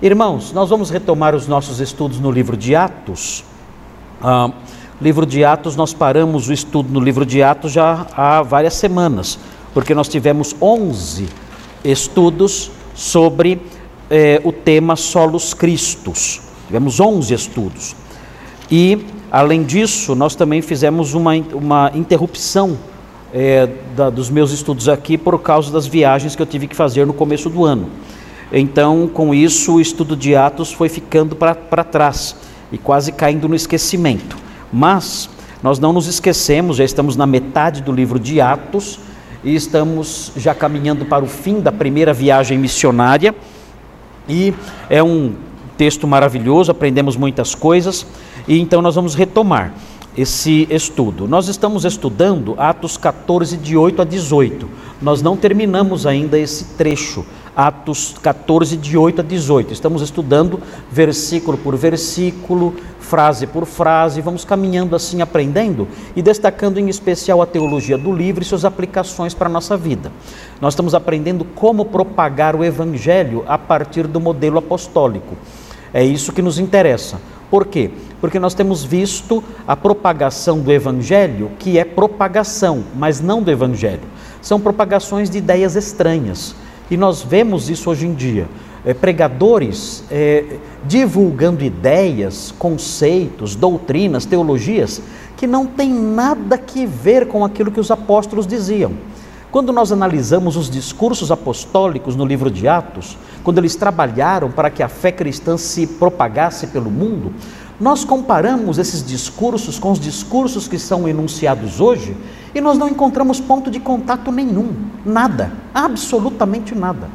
Irmãos, nós vamos retomar os nossos estudos no livro de Atos. Ah, livro de Atos, nós paramos o estudo no livro de Atos já há várias semanas, porque nós tivemos 11 estudos sobre eh, o tema Solos Cristos. Tivemos 11 estudos. E, além disso, nós também fizemos uma, uma interrupção é, da, dos meus estudos aqui por causa das viagens que eu tive que fazer no começo do ano. Então, com isso, o estudo de Atos foi ficando para trás e quase caindo no esquecimento. Mas nós não nos esquecemos, já estamos na metade do livro de Atos e estamos já caminhando para o fim da primeira viagem missionária. E é um texto maravilhoso, aprendemos muitas coisas e então nós vamos retomar esse estudo. Nós estamos estudando Atos 14, de 8 a 18. Nós não terminamos ainda esse trecho, Atos 14, de 8 a 18. Estamos estudando versículo por versículo, frase por frase, vamos caminhando assim, aprendendo e destacando em especial a teologia do livro e suas aplicações para a nossa vida. Nós estamos aprendendo como propagar o evangelho a partir do modelo apostólico. É isso que nos interessa. Por quê? Porque nós temos visto a propagação do Evangelho, que é propagação, mas não do Evangelho. São propagações de ideias estranhas. E nós vemos isso hoje em dia. É, pregadores é, divulgando ideias, conceitos, doutrinas, teologias que não têm nada que ver com aquilo que os apóstolos diziam. Quando nós analisamos os discursos apostólicos no livro de Atos, quando eles trabalharam para que a fé cristã se propagasse pelo mundo, nós comparamos esses discursos com os discursos que são enunciados hoje e nós não encontramos ponto de contato nenhum, nada, absolutamente nada.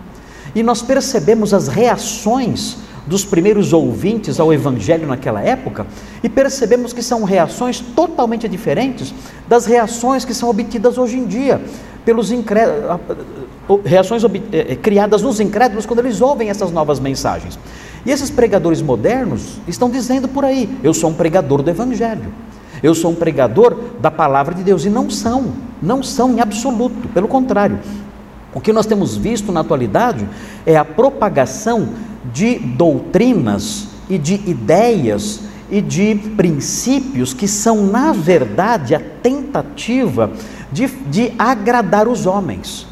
E nós percebemos as reações dos primeiros ouvintes ao Evangelho naquela época e percebemos que são reações totalmente diferentes das reações que são obtidas hoje em dia pelos reações eh, criadas nos incrédulos quando eles ouvem essas novas mensagens. E esses pregadores modernos estão dizendo por aí: eu sou um pregador do Evangelho, eu sou um pregador da palavra de Deus, e não são, não são em absoluto, pelo contrário. O que nós temos visto na atualidade é a propagação de doutrinas e de ideias e de princípios que são, na verdade, a tentativa de, de agradar os homens.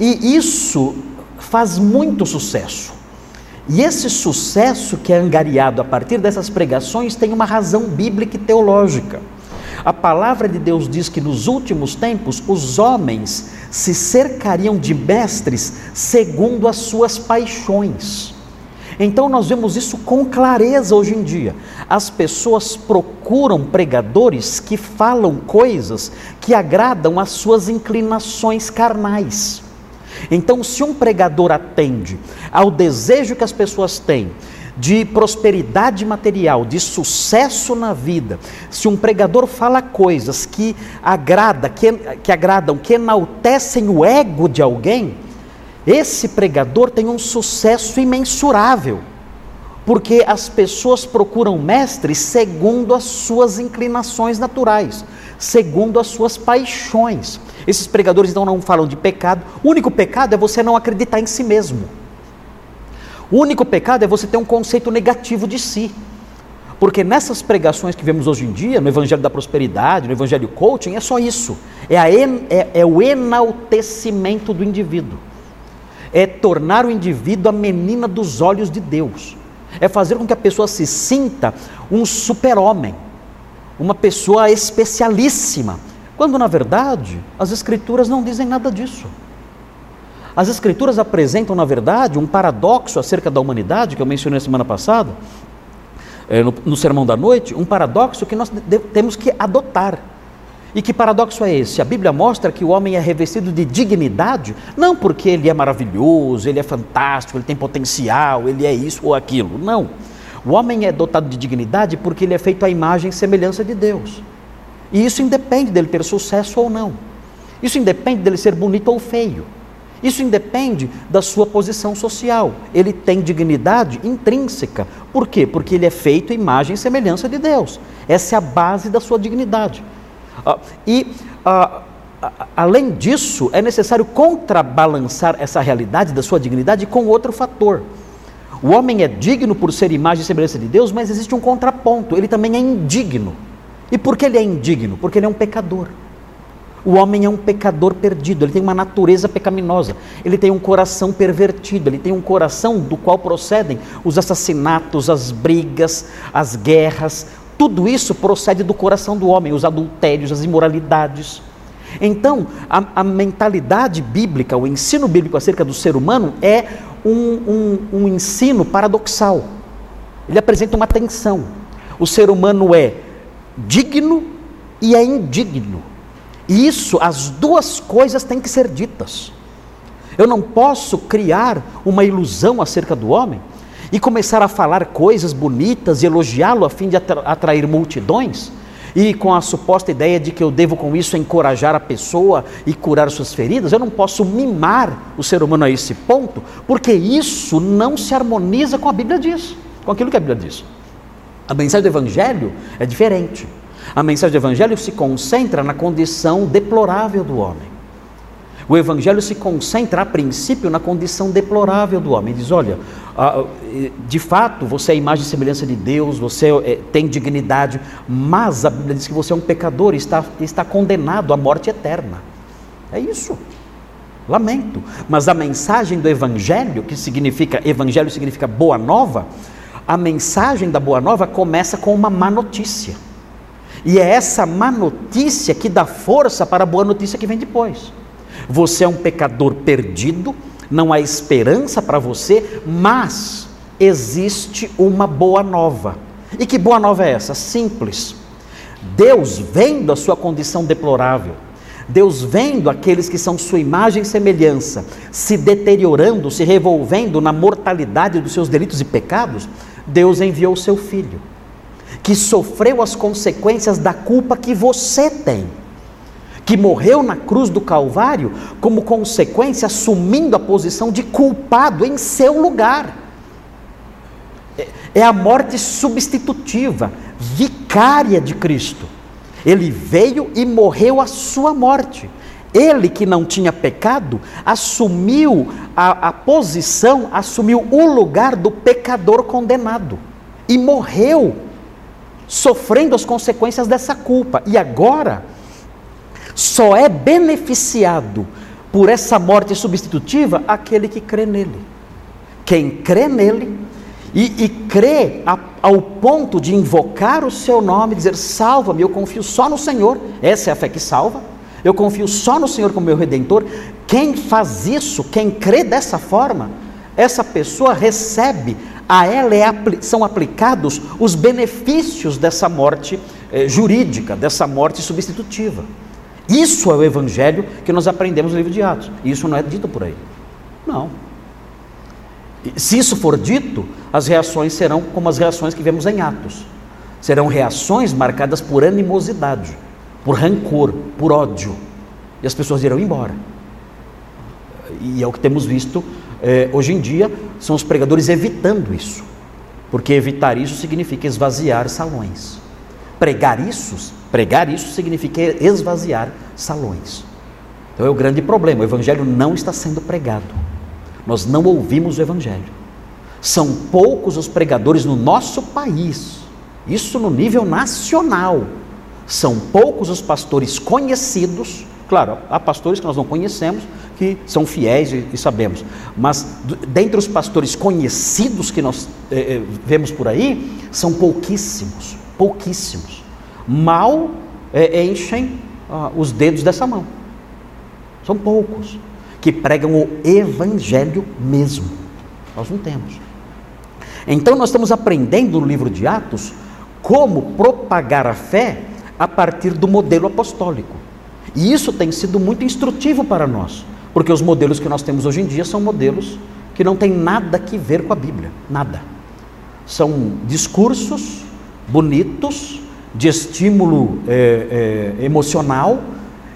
E isso faz muito sucesso. E esse sucesso que é angariado a partir dessas pregações tem uma razão bíblica e teológica. A palavra de Deus diz que nos últimos tempos os homens se cercariam de mestres segundo as suas paixões. Então nós vemos isso com clareza hoje em dia. As pessoas procuram pregadores que falam coisas que agradam às suas inclinações carnais. Então, se um pregador atende ao desejo que as pessoas têm de prosperidade material, de sucesso na vida, se um pregador fala coisas que agrada, que, que agradam, que enaltecem o ego de alguém, esse pregador tem um sucesso imensurável, porque as pessoas procuram mestres segundo as suas inclinações naturais, segundo as suas paixões. Esses pregadores então não falam de pecado, o único pecado é você não acreditar em si mesmo. O único pecado é você ter um conceito negativo de si. Porque nessas pregações que vemos hoje em dia, no Evangelho da Prosperidade, no Evangelho Coaching, é só isso. É, a, é, é o enaltecimento do indivíduo é tornar o indivíduo a menina dos olhos de Deus, é fazer com que a pessoa se sinta um super-homem, uma pessoa especialíssima, quando na verdade as Escrituras não dizem nada disso. As Escrituras apresentam, na verdade, um paradoxo acerca da humanidade, que eu mencionei semana passada, é, no, no Sermão da Noite, um paradoxo que nós temos que adotar. E que paradoxo é esse? A Bíblia mostra que o homem é revestido de dignidade, não porque ele é maravilhoso, ele é fantástico, ele tem potencial, ele é isso ou aquilo. Não. O homem é dotado de dignidade porque ele é feito à imagem e semelhança de Deus. E isso independe dele ter sucesso ou não. Isso independe dele ser bonito ou feio. Isso independe da sua posição social. Ele tem dignidade intrínseca. Por quê? Porque ele é feito à imagem e semelhança de Deus. Essa é a base da sua dignidade. E, além disso, é necessário contrabalançar essa realidade da sua dignidade com outro fator. O homem é digno por ser imagem e semelhança de Deus, mas existe um contraponto, ele também é indigno. E por que ele é indigno? Porque ele é um pecador. O homem é um pecador perdido, ele tem uma natureza pecaminosa, ele tem um coração pervertido, ele tem um coração do qual procedem os assassinatos, as brigas, as guerras, tudo isso procede do coração do homem, os adultérios, as imoralidades. Então, a, a mentalidade bíblica, o ensino bíblico acerca do ser humano é um, um, um ensino paradoxal. Ele apresenta uma tensão. O ser humano é digno e é indigno. E isso, as duas coisas têm que ser ditas. Eu não posso criar uma ilusão acerca do homem e começar a falar coisas bonitas e elogiá-lo a fim de atrair multidões, e com a suposta ideia de que eu devo com isso encorajar a pessoa e curar suas feridas, eu não posso mimar o ser humano a esse ponto, porque isso não se harmoniza com a Bíblia diz, com aquilo que a Bíblia diz. A mensagem do Evangelho é diferente. A mensagem do Evangelho se concentra na condição deplorável do homem. O Evangelho se concentra, a princípio, na condição deplorável do homem. Diz: olha, de fato, você é a imagem e semelhança de Deus, você é, tem dignidade, mas a Bíblia diz que você é um pecador e está, está condenado à morte eterna. É isso. Lamento. Mas a mensagem do Evangelho, que significa, Evangelho significa boa nova, a mensagem da boa nova começa com uma má notícia. E é essa má notícia que dá força para a boa notícia que vem depois. Você é um pecador perdido, não há esperança para você, mas existe uma boa nova. E que boa nova é essa? Simples. Deus, vendo a sua condição deplorável, Deus vendo aqueles que são sua imagem e semelhança se deteriorando, se revolvendo na mortalidade dos seus delitos e pecados, Deus enviou o seu filho que sofreu as consequências da culpa que você tem, que morreu na cruz do Calvário como consequência, assumindo a posição de culpado em seu lugar. É, é a morte substitutiva, vicária de Cristo. Ele veio e morreu a sua morte. Ele que não tinha pecado, assumiu a, a posição, assumiu o lugar do pecador condenado e morreu sofrendo as consequências dessa culpa. E agora, só é beneficiado por essa morte substitutiva aquele que crê nele. Quem crê nele e, e crê a, ao ponto de invocar o seu nome, dizer: Salva-me, eu confio só no Senhor. Essa é a fé que salva. Eu confio só no Senhor como meu redentor. Quem faz isso, quem crê dessa forma, essa pessoa recebe a ela é, são aplicados os benefícios dessa morte eh, jurídica, dessa morte substitutiva. Isso é o evangelho que nós aprendemos no livro de Atos. Isso não é dito por aí. Não. Se isso for dito, as reações serão como as reações que vemos em Atos. Serão reações marcadas por animosidade, por rancor, por ódio. E as pessoas irão embora. E é o que temos visto é, hoje em dia são os pregadores evitando isso, porque evitar isso significa esvaziar salões. Pregar isso, pregar isso significa esvaziar salões. Então é o grande problema. O evangelho não está sendo pregado. Nós não ouvimos o evangelho. São poucos os pregadores no nosso país. Isso no nível nacional. São poucos os pastores conhecidos. Claro, há pastores que nós não conhecemos, que são fiéis e, e sabemos. Mas dentre os pastores conhecidos que nós eh, vemos por aí, são pouquíssimos, pouquíssimos. Mal eh, enchem ah, os dedos dessa mão. São poucos que pregam o evangelho mesmo. Nós não temos. Então nós estamos aprendendo no livro de Atos como propagar a fé a partir do modelo apostólico. E isso tem sido muito instrutivo para nós. Porque os modelos que nós temos hoje em dia são modelos que não têm nada que ver com a Bíblia, nada. São discursos bonitos, de estímulo é, é, emocional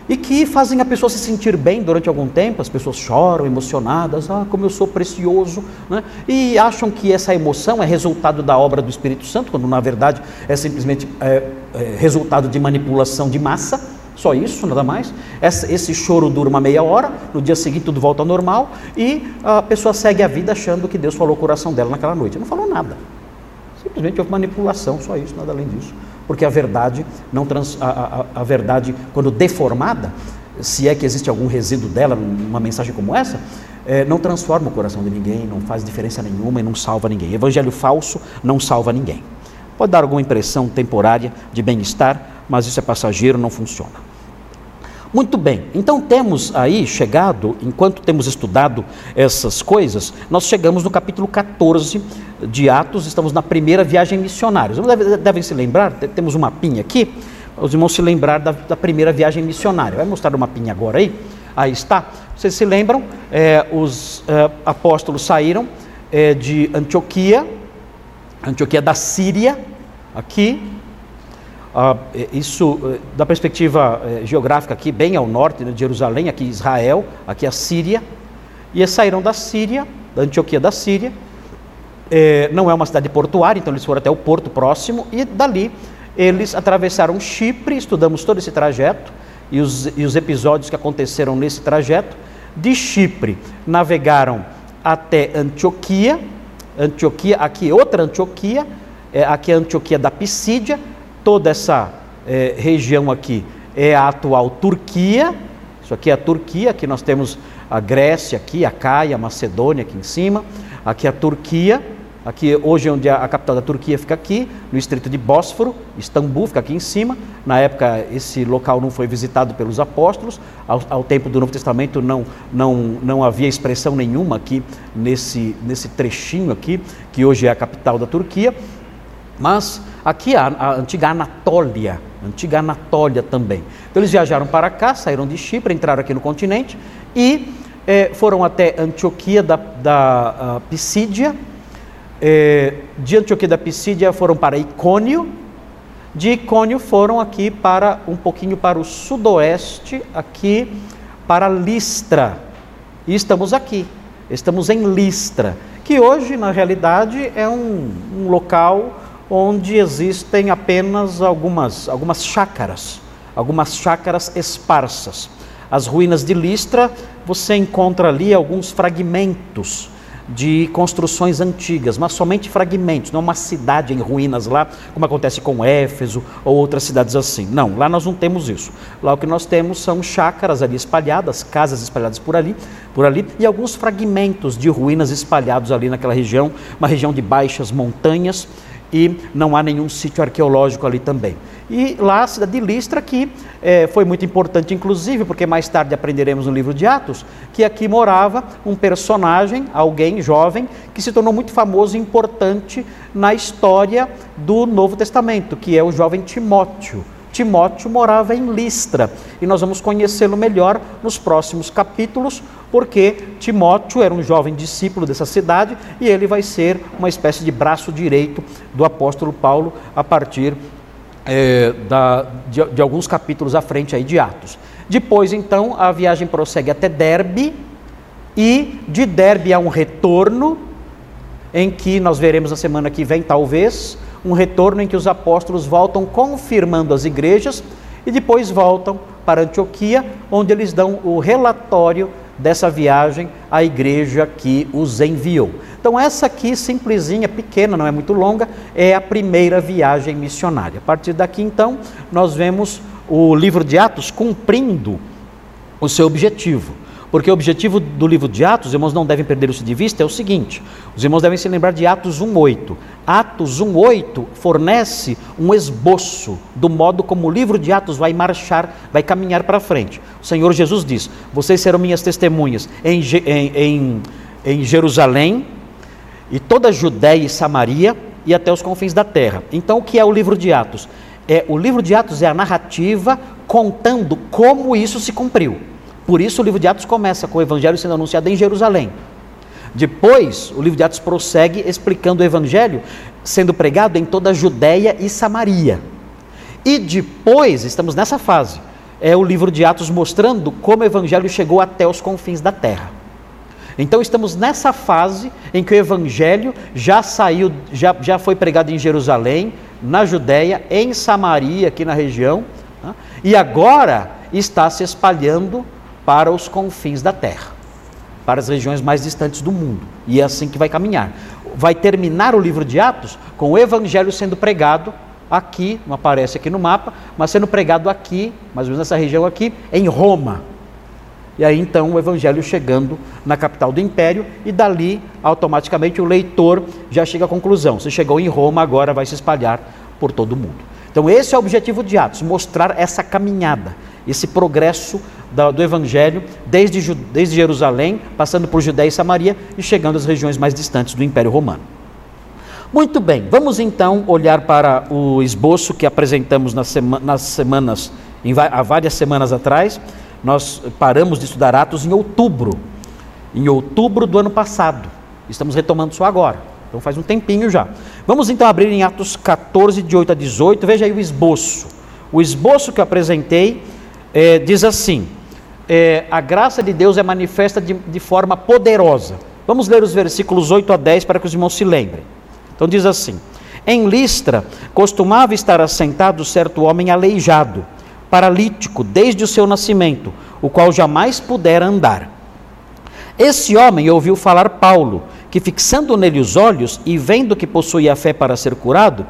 e que fazem a pessoa se sentir bem durante algum tempo. As pessoas choram emocionadas, ah, como eu sou precioso, né? e acham que essa emoção é resultado da obra do Espírito Santo, quando na verdade é simplesmente é, é resultado de manipulação de massa só isso, nada mais. Esse choro dura uma meia hora, no dia seguinte tudo volta ao normal e a pessoa segue a vida achando que Deus falou o coração dela naquela noite. Não falou nada. Simplesmente houve manipulação, só isso, nada além disso. Porque a verdade, não trans, a, a, a verdade, quando deformada, se é que existe algum resíduo dela numa mensagem como essa, é, não transforma o coração de ninguém, não faz diferença nenhuma e não salva ninguém. Evangelho falso não salva ninguém. Pode dar alguma impressão temporária de bem-estar, mas isso é passageiro, não funciona. Muito bem, então temos aí chegado, enquanto temos estudado essas coisas, nós chegamos no capítulo 14 de Atos, estamos na primeira viagem missionária. Devem, devem se lembrar, temos um mapinha aqui, os irmãos se lembrar da, da, primeira viagem missionária. Vai mostrar o mapinha agora aí? Aí está. Vocês se lembram? É, os é, apóstolos saíram é, de Antioquia, Antioquia da Síria, aqui, ah, é, isso, é, da perspectiva é, geográfica aqui, bem ao norte né, de Jerusalém, aqui Israel, aqui a Síria, e eles saíram da Síria, da Antioquia da Síria, não é uma cidade portuária, então eles foram até o porto próximo, e dali eles atravessaram Chipre, estudamos todo esse trajeto, e os, e os episódios que aconteceram nesse trajeto, de Chipre navegaram até Antioquia, Antioquia, aqui outra Antioquia, é, aqui a Antioquia da Pisídia, Toda essa é, região aqui é a atual Turquia. Isso aqui é a Turquia, aqui nós temos a Grécia aqui, a Caia, a Macedônia aqui em cima. Aqui a Turquia, aqui hoje onde a, a, capital da Turquia fica aqui, no estreito de Bósforo, Istambul fica aqui em cima. Na época esse local não foi visitado pelos apóstolos, ao, ao tempo do Novo Testamento não, não, não havia expressão nenhuma aqui nesse, nesse trechinho aqui, que hoje é a capital da Turquia. Mas aqui a, antiga Anatólia, antiga Anatólia também. Então eles viajaram para cá, saíram de Chipre, entraram aqui no continente e eh, foram até Antioquia da, da Pisídia. Eh, de Antioquia da Pisídia foram para Icônio. De Icônio foram aqui para um pouquinho para o sudoeste, aqui para Listra. E estamos aqui, estamos em Listra, que hoje na realidade é um, um local onde existem apenas algumas, algumas chácaras, algumas chácaras esparsas. As ruínas de Listra, você encontra ali alguns fragmentos de construções antigas, mas somente fragmentos, não uma cidade em ruínas lá, como acontece com Éfeso ou outras cidades assim. Não, lá nós não temos isso. Lá o que nós temos são chácaras ali espalhadas, casas espalhadas por ali, por ali e alguns fragmentos de ruínas espalhados ali naquela região, uma região de baixas montanhas e não há nenhum sítio arqueológico ali também. E lá a cidade de Listra, que é, foi muito importante, inclusive, porque mais tarde aprenderemos no livro de Atos, que aqui morava um personagem, alguém jovem, que se tornou muito famoso e importante na história do Novo Testamento, que é o jovem Timóteo. Timóteo morava em Listra e nós vamos conhecê-lo melhor nos próximos capítulos, porque Timóteo era um jovem discípulo dessa cidade e ele vai ser uma espécie de braço direito do apóstolo Paulo a partir é, da, de, de, alguns capítulos à frente aí de Atos. Depois, então, a viagem prossegue até Derbe e de Derbe há um retorno em que nós veremos na semana que vem, talvez, um retorno em que os apóstolos voltam confirmando as igrejas e depois voltam para Antioquia, onde eles dão o relatório dessa viagem à igreja que os enviou. Então, essa aqui, simplesinha, pequena, não é muito longa, é a primeira viagem missionária. A partir daqui, então, nós vemos o livro de Atos cumprindo o seu objetivo. Porque o objetivo do livro de Atos, os irmãos não devem perder isso de vista, é o seguinte: os irmãos devem se lembrar de Atos 1,8. Atos 1,8 fornece um esboço do modo como o livro de Atos vai marchar, vai caminhar para frente. O Senhor Jesus diz: Vocês serão minhas testemunhas em, em, em, em Jerusalém, e toda a Judéia e Samaria, e até os confins da terra. Então, o que é o livro de Atos? É, o livro de Atos é a narrativa contando como isso se cumpriu. Por isso o livro de Atos começa com o evangelho sendo anunciado em Jerusalém. Depois, o livro de Atos prossegue explicando o evangelho sendo pregado em toda a Judéia e Samaria. E depois, estamos nessa fase, é o livro de Atos mostrando como o evangelho chegou até os confins da terra. Então estamos nessa fase em que o evangelho já saiu, já, já foi pregado em Jerusalém, na Judéia, em Samaria, aqui na região, Né? E agora está se espalhando para os confins da terra, para as regiões mais distantes do mundo. E é assim que vai caminhar. Vai terminar o livro de Atos com o evangelho sendo pregado aqui, não aparece aqui no mapa, mas sendo pregado aqui, mais ou menos nessa região aqui, em Roma. E aí então o evangelho chegando na capital do império e dali automaticamente o leitor já chega à conclusão: se chegou em Roma, agora vai se espalhar por todo o mundo. Então esse é o objetivo de Atos, mostrar essa caminhada, esse progresso do evangelho desde, desde Jerusalém, passando por Judéia e Samaria e chegando às regiões mais distantes do Império Romano. Muito bem, vamos então olhar para o esboço que apresentamos nas, sema nas semanas, em, há várias semanas atrás nós paramos de estudar Atos em outubro, em outubro do ano passado. Estamos retomando isso agora. Então faz um tempinho já. Vamos então abrir em Atos 14, de 8 a 18. Veja aí o esboço. O esboço que apresentei é, diz assim: é, a graça de Deus é manifesta de, de forma poderosa. Vamos ler os versículos 8 a 10 para que os irmãos se lembrem. Então diz assim: Em Listra costumava estar assentado certo homem aleijado paralítico desde o seu nascimento, o qual jamais pudera andar. Esse homem ouviu falar Paulo, que fixando nele os olhos e vendo que possuía fé para ser curado,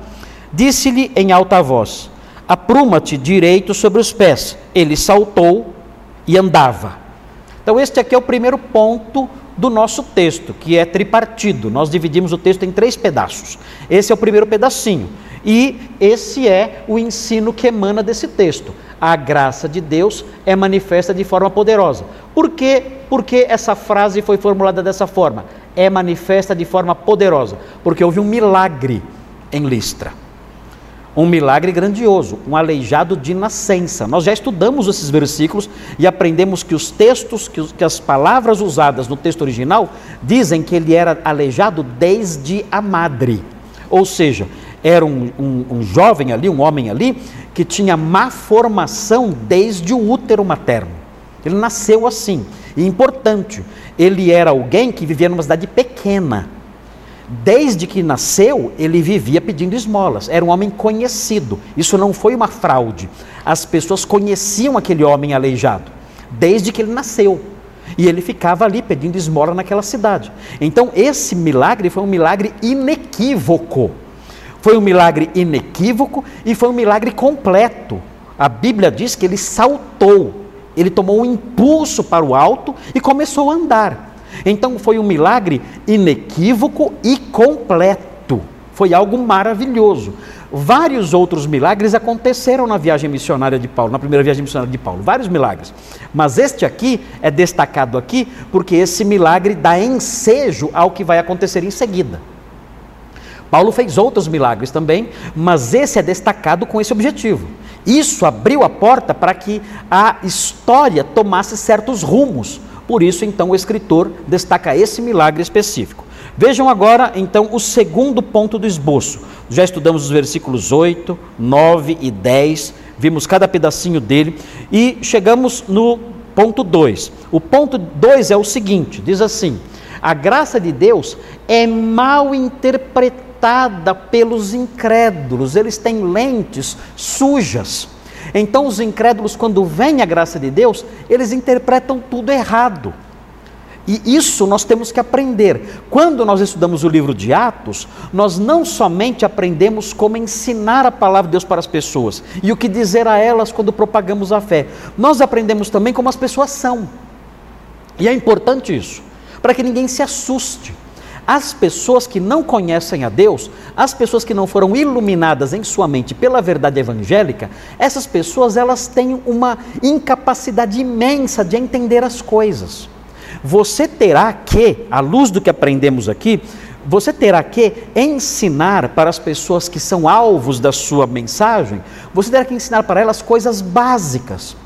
disse-lhe em alta voz: Apruma-te direito sobre os pés. Ele saltou e andava. Então, este aqui é o primeiro ponto do nosso texto, que é tripartido. Nós dividimos o texto em três pedaços. Esse é o primeiro pedacinho. E esse é o ensino que emana desse texto a graça de Deus é manifesta de forma poderosa. Por quê? Porque essa frase foi formulada dessa forma? É manifesta de forma poderosa, porque houve um milagre em Listra. Um milagre grandioso, um aleijado de nascença. Nós já estudamos esses versículos e aprendemos que os textos, que, que as palavras usadas no texto original dizem que ele era aleijado desde a madre. Ou seja, era um, um, um jovem ali, um homem ali, que tinha má formação desde o útero materno. Ele nasceu assim. E importante, ele era alguém que vivia numa cidade pequena. Desde que nasceu, ele vivia pedindo esmolas. Era um homem conhecido. Isso não foi uma fraude. As pessoas conheciam aquele homem aleijado desde que ele nasceu. E ele ficava ali pedindo esmola naquela cidade. Então, esse milagre foi um milagre inequívoco. Foi um milagre inequívoco e foi um milagre completo. A Bíblia diz que ele saltou, ele tomou um impulso para o alto e começou a andar. Então foi um milagre inequívoco e completo. Foi algo maravilhoso. Vários outros milagres aconteceram na viagem missionária de Paulo, na primeira viagem missionária de Paulo, vários milagres. Mas este aqui é destacado aqui porque esse milagre dá ensejo ao que vai acontecer em seguida. Paulo fez outros milagres também, mas esse é destacado com esse objetivo. Isso abriu a porta para que a história tomasse certos rumos. Por isso, então, o escritor destaca esse milagre específico. Vejam agora, então, o segundo ponto do esboço. Já estudamos os versículos 8, 9 e 10, vimos cada pedacinho dele e chegamos no ponto 2. O ponto 2 é o seguinte: diz assim, a graça de Deus é mal interpretada pelos incrédulos, eles têm lentes sujas. Então, os incrédulos, quando vem a graça de Deus, eles interpretam tudo errado. E isso nós temos que aprender. Quando nós estudamos o livro de Atos, nós não somente aprendemos como ensinar a palavra de Deus para as pessoas e o que dizer a elas quando propagamos a fé, nós aprendemos também como as pessoas são. E é importante isso, para que ninguém se assuste. As pessoas que não conhecem a Deus, as pessoas que não foram iluminadas em sua mente pela verdade evangélica, essas pessoas elas têm uma incapacidade imensa de entender as coisas. Você terá que, à luz do que aprendemos aqui, você terá que ensinar para as pessoas que são alvos da sua mensagem, você terá que ensinar para elas coisas básicas,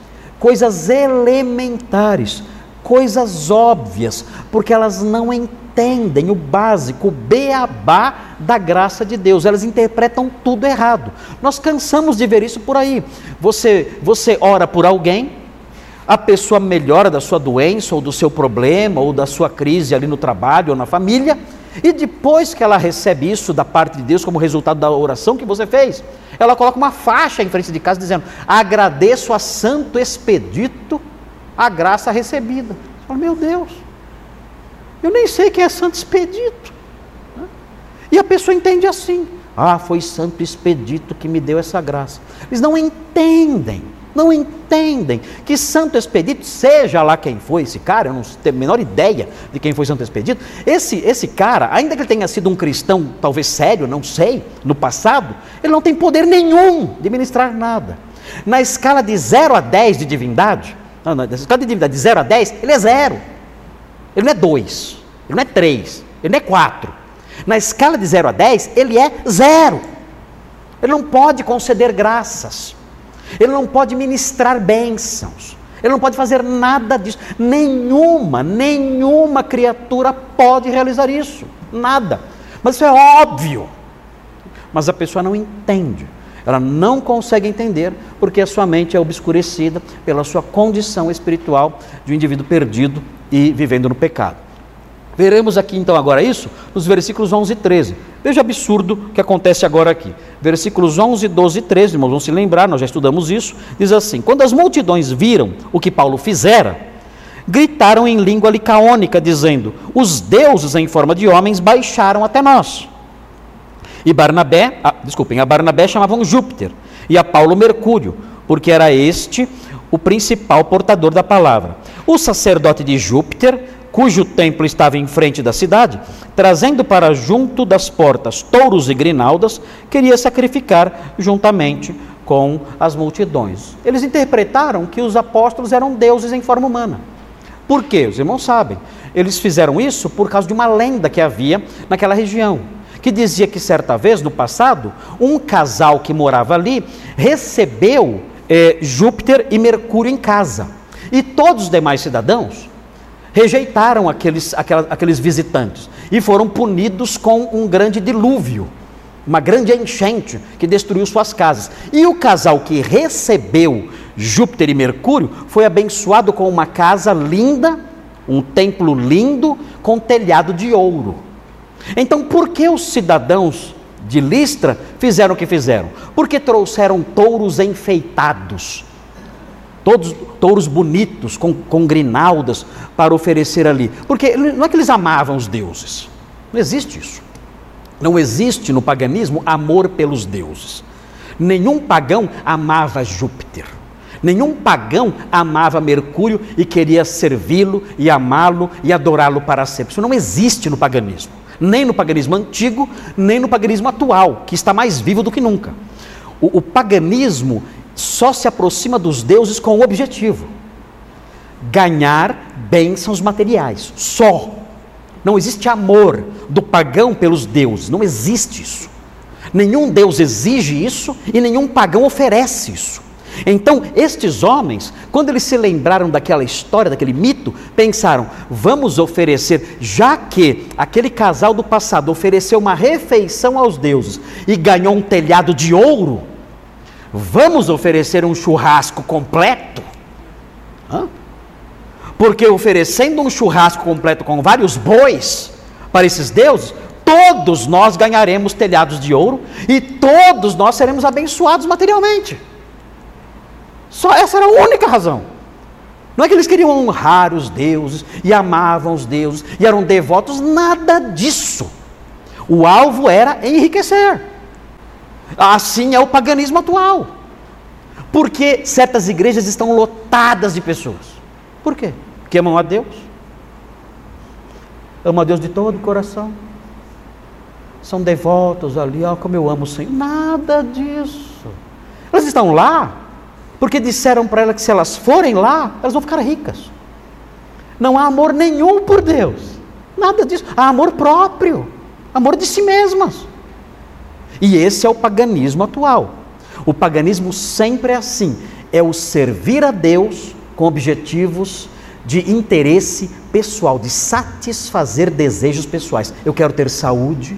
coisas elementares, coisas óbvias, porque elas não entendem entendem o básico, o beabá da graça de Deus. Elas interpretam tudo errado. Nós cansamos de ver isso por aí. Você, você ora por alguém, a pessoa melhora da sua doença, ou do seu problema, ou da sua crise ali no trabalho ou na família, E depois que ela recebe isso da parte de Deus como resultado da oração que você fez, ela coloca uma faixa em frente de casa dizendo: Agradeço a Santo Expedito a graça recebida. Fala, meu Deus, eu nem sei quem é Santo Expedito. E a pessoa entende assim: Ah, foi Santo Expedito que me deu essa graça. Eles não entendem não entendem que Santo Expedito, seja lá quem foi esse cara, eu não tenho a menor ideia de quem foi Santo Expedito, esse, esse cara, ainda que ele tenha sido um cristão, talvez sério, não sei, no passado, ele não tem poder nenhum de ministrar nada. Na escala de 0 a 10 de divindade, não, na escala de divindade de 0 a 10, ele é zero. Ele não é 2, ele não é 3, ele não é 4. Na escala de 0 a 10, ele é zero. Ele não pode conceder graças. Ele não pode ministrar bênçãos. Ele não pode fazer nada disso. Nenhuma, nenhuma criatura pode realizar isso. Nada. Mas isso é óbvio. Mas a pessoa não entende. Ela não consegue entender porque a sua mente é obscurecida pela sua condição espiritual de um indivíduo perdido e vivendo no pecado. Veremos aqui então agora isso nos versículos 11 e 13. Veja o absurdo que acontece agora aqui. Versículos 11, 12 e 13, irmãos, vão se lembrar, nós já estudamos isso. Diz assim: Quando as multidões viram o que Paulo fizera, gritaram em língua licaônica, dizendo: Os deuses em forma de homens baixaram até nós. E Barnabé, ah, desculpem, a Barnabé chamavam Júpiter e a Paulo Mercúrio, porque era este o principal portador da palavra. O sacerdote de Júpiter cujo templo estava em frente da cidade, trazendo para junto das portas touros e grinaldas, queria sacrificar juntamente com as multidões. Eles interpretaram que os apóstolos eram deuses em forma humana. Por quê? Os irmãos sabem. Eles fizeram isso por causa de uma lenda que havia naquela região, que dizia que certa vez no passado, um casal que morava ali recebeu eh, Júpiter e Mercúrio em casa. E todos os demais cidadãos rejeitaram aqueles, aqueles visitantes e foram punidos com um grande dilúvio, uma grande enchente que destruiu suas casas. E o casal que recebeu Júpiter e Mercúrio foi abençoado com uma casa linda, um templo lindo, com telhado de ouro. Então, por que os cidadãos de Listra fizeram o que fizeram? Porque trouxeram touros enfeitados todos touros bonitos, com, com grinaldas, para oferecer ali. Porque não é que eles amavam os deuses, não existe isso. Não existe no paganismo amor pelos deuses. Nenhum pagão amava Júpiter. Nenhum pagão amava Mercúrio e queria servi-lo e amá-lo e adorá-lo para sempre. Isso não existe no paganismo. Nem no paganismo antigo, nem no paganismo atual, que está mais vivo do que nunca. O, o paganismo só se aproxima dos deuses com o objetivo: ganhar bênçãos materiais. Só. Não existe amor do pagão pelos deuses, não existe isso. Nenhum deus exige isso e nenhum pagão oferece isso. Então, estes homens, quando eles se lembraram daquela história, daquele mito, pensaram: vamos oferecer, já que aquele casal do passado ofereceu uma refeição aos deuses e ganhou um telhado de ouro, Vamos oferecer um churrasco completo? Hã? Porque oferecendo um churrasco completo com vários bois para esses deuses, todos nós ganharemos telhados de ouro e todos nós seremos abençoados materialmente. Só essa era a única razão. Não é que eles queriam honrar os deuses e amavam os deuses e eram devotos, nada disso. O alvo era enriquecer. Assim é o paganismo atual. Porque certas igrejas estão lotadas de pessoas. Por quê? Porque amam a Deus. Amam a Deus de todo o coração. São devotos ali, ó, como eu amo o Senhor. Nada disso. Elas estão lá porque disseram para elas que se elas forem lá, elas vão ficar ricas. Não há amor nenhum por Deus. Nada disso. Há amor próprio. Amor de si mesmas. E esse é o paganismo atual. O paganismo sempre é assim: é o servir a Deus com objetivos de interesse pessoal, de satisfazer desejos pessoais. Eu quero ter saúde,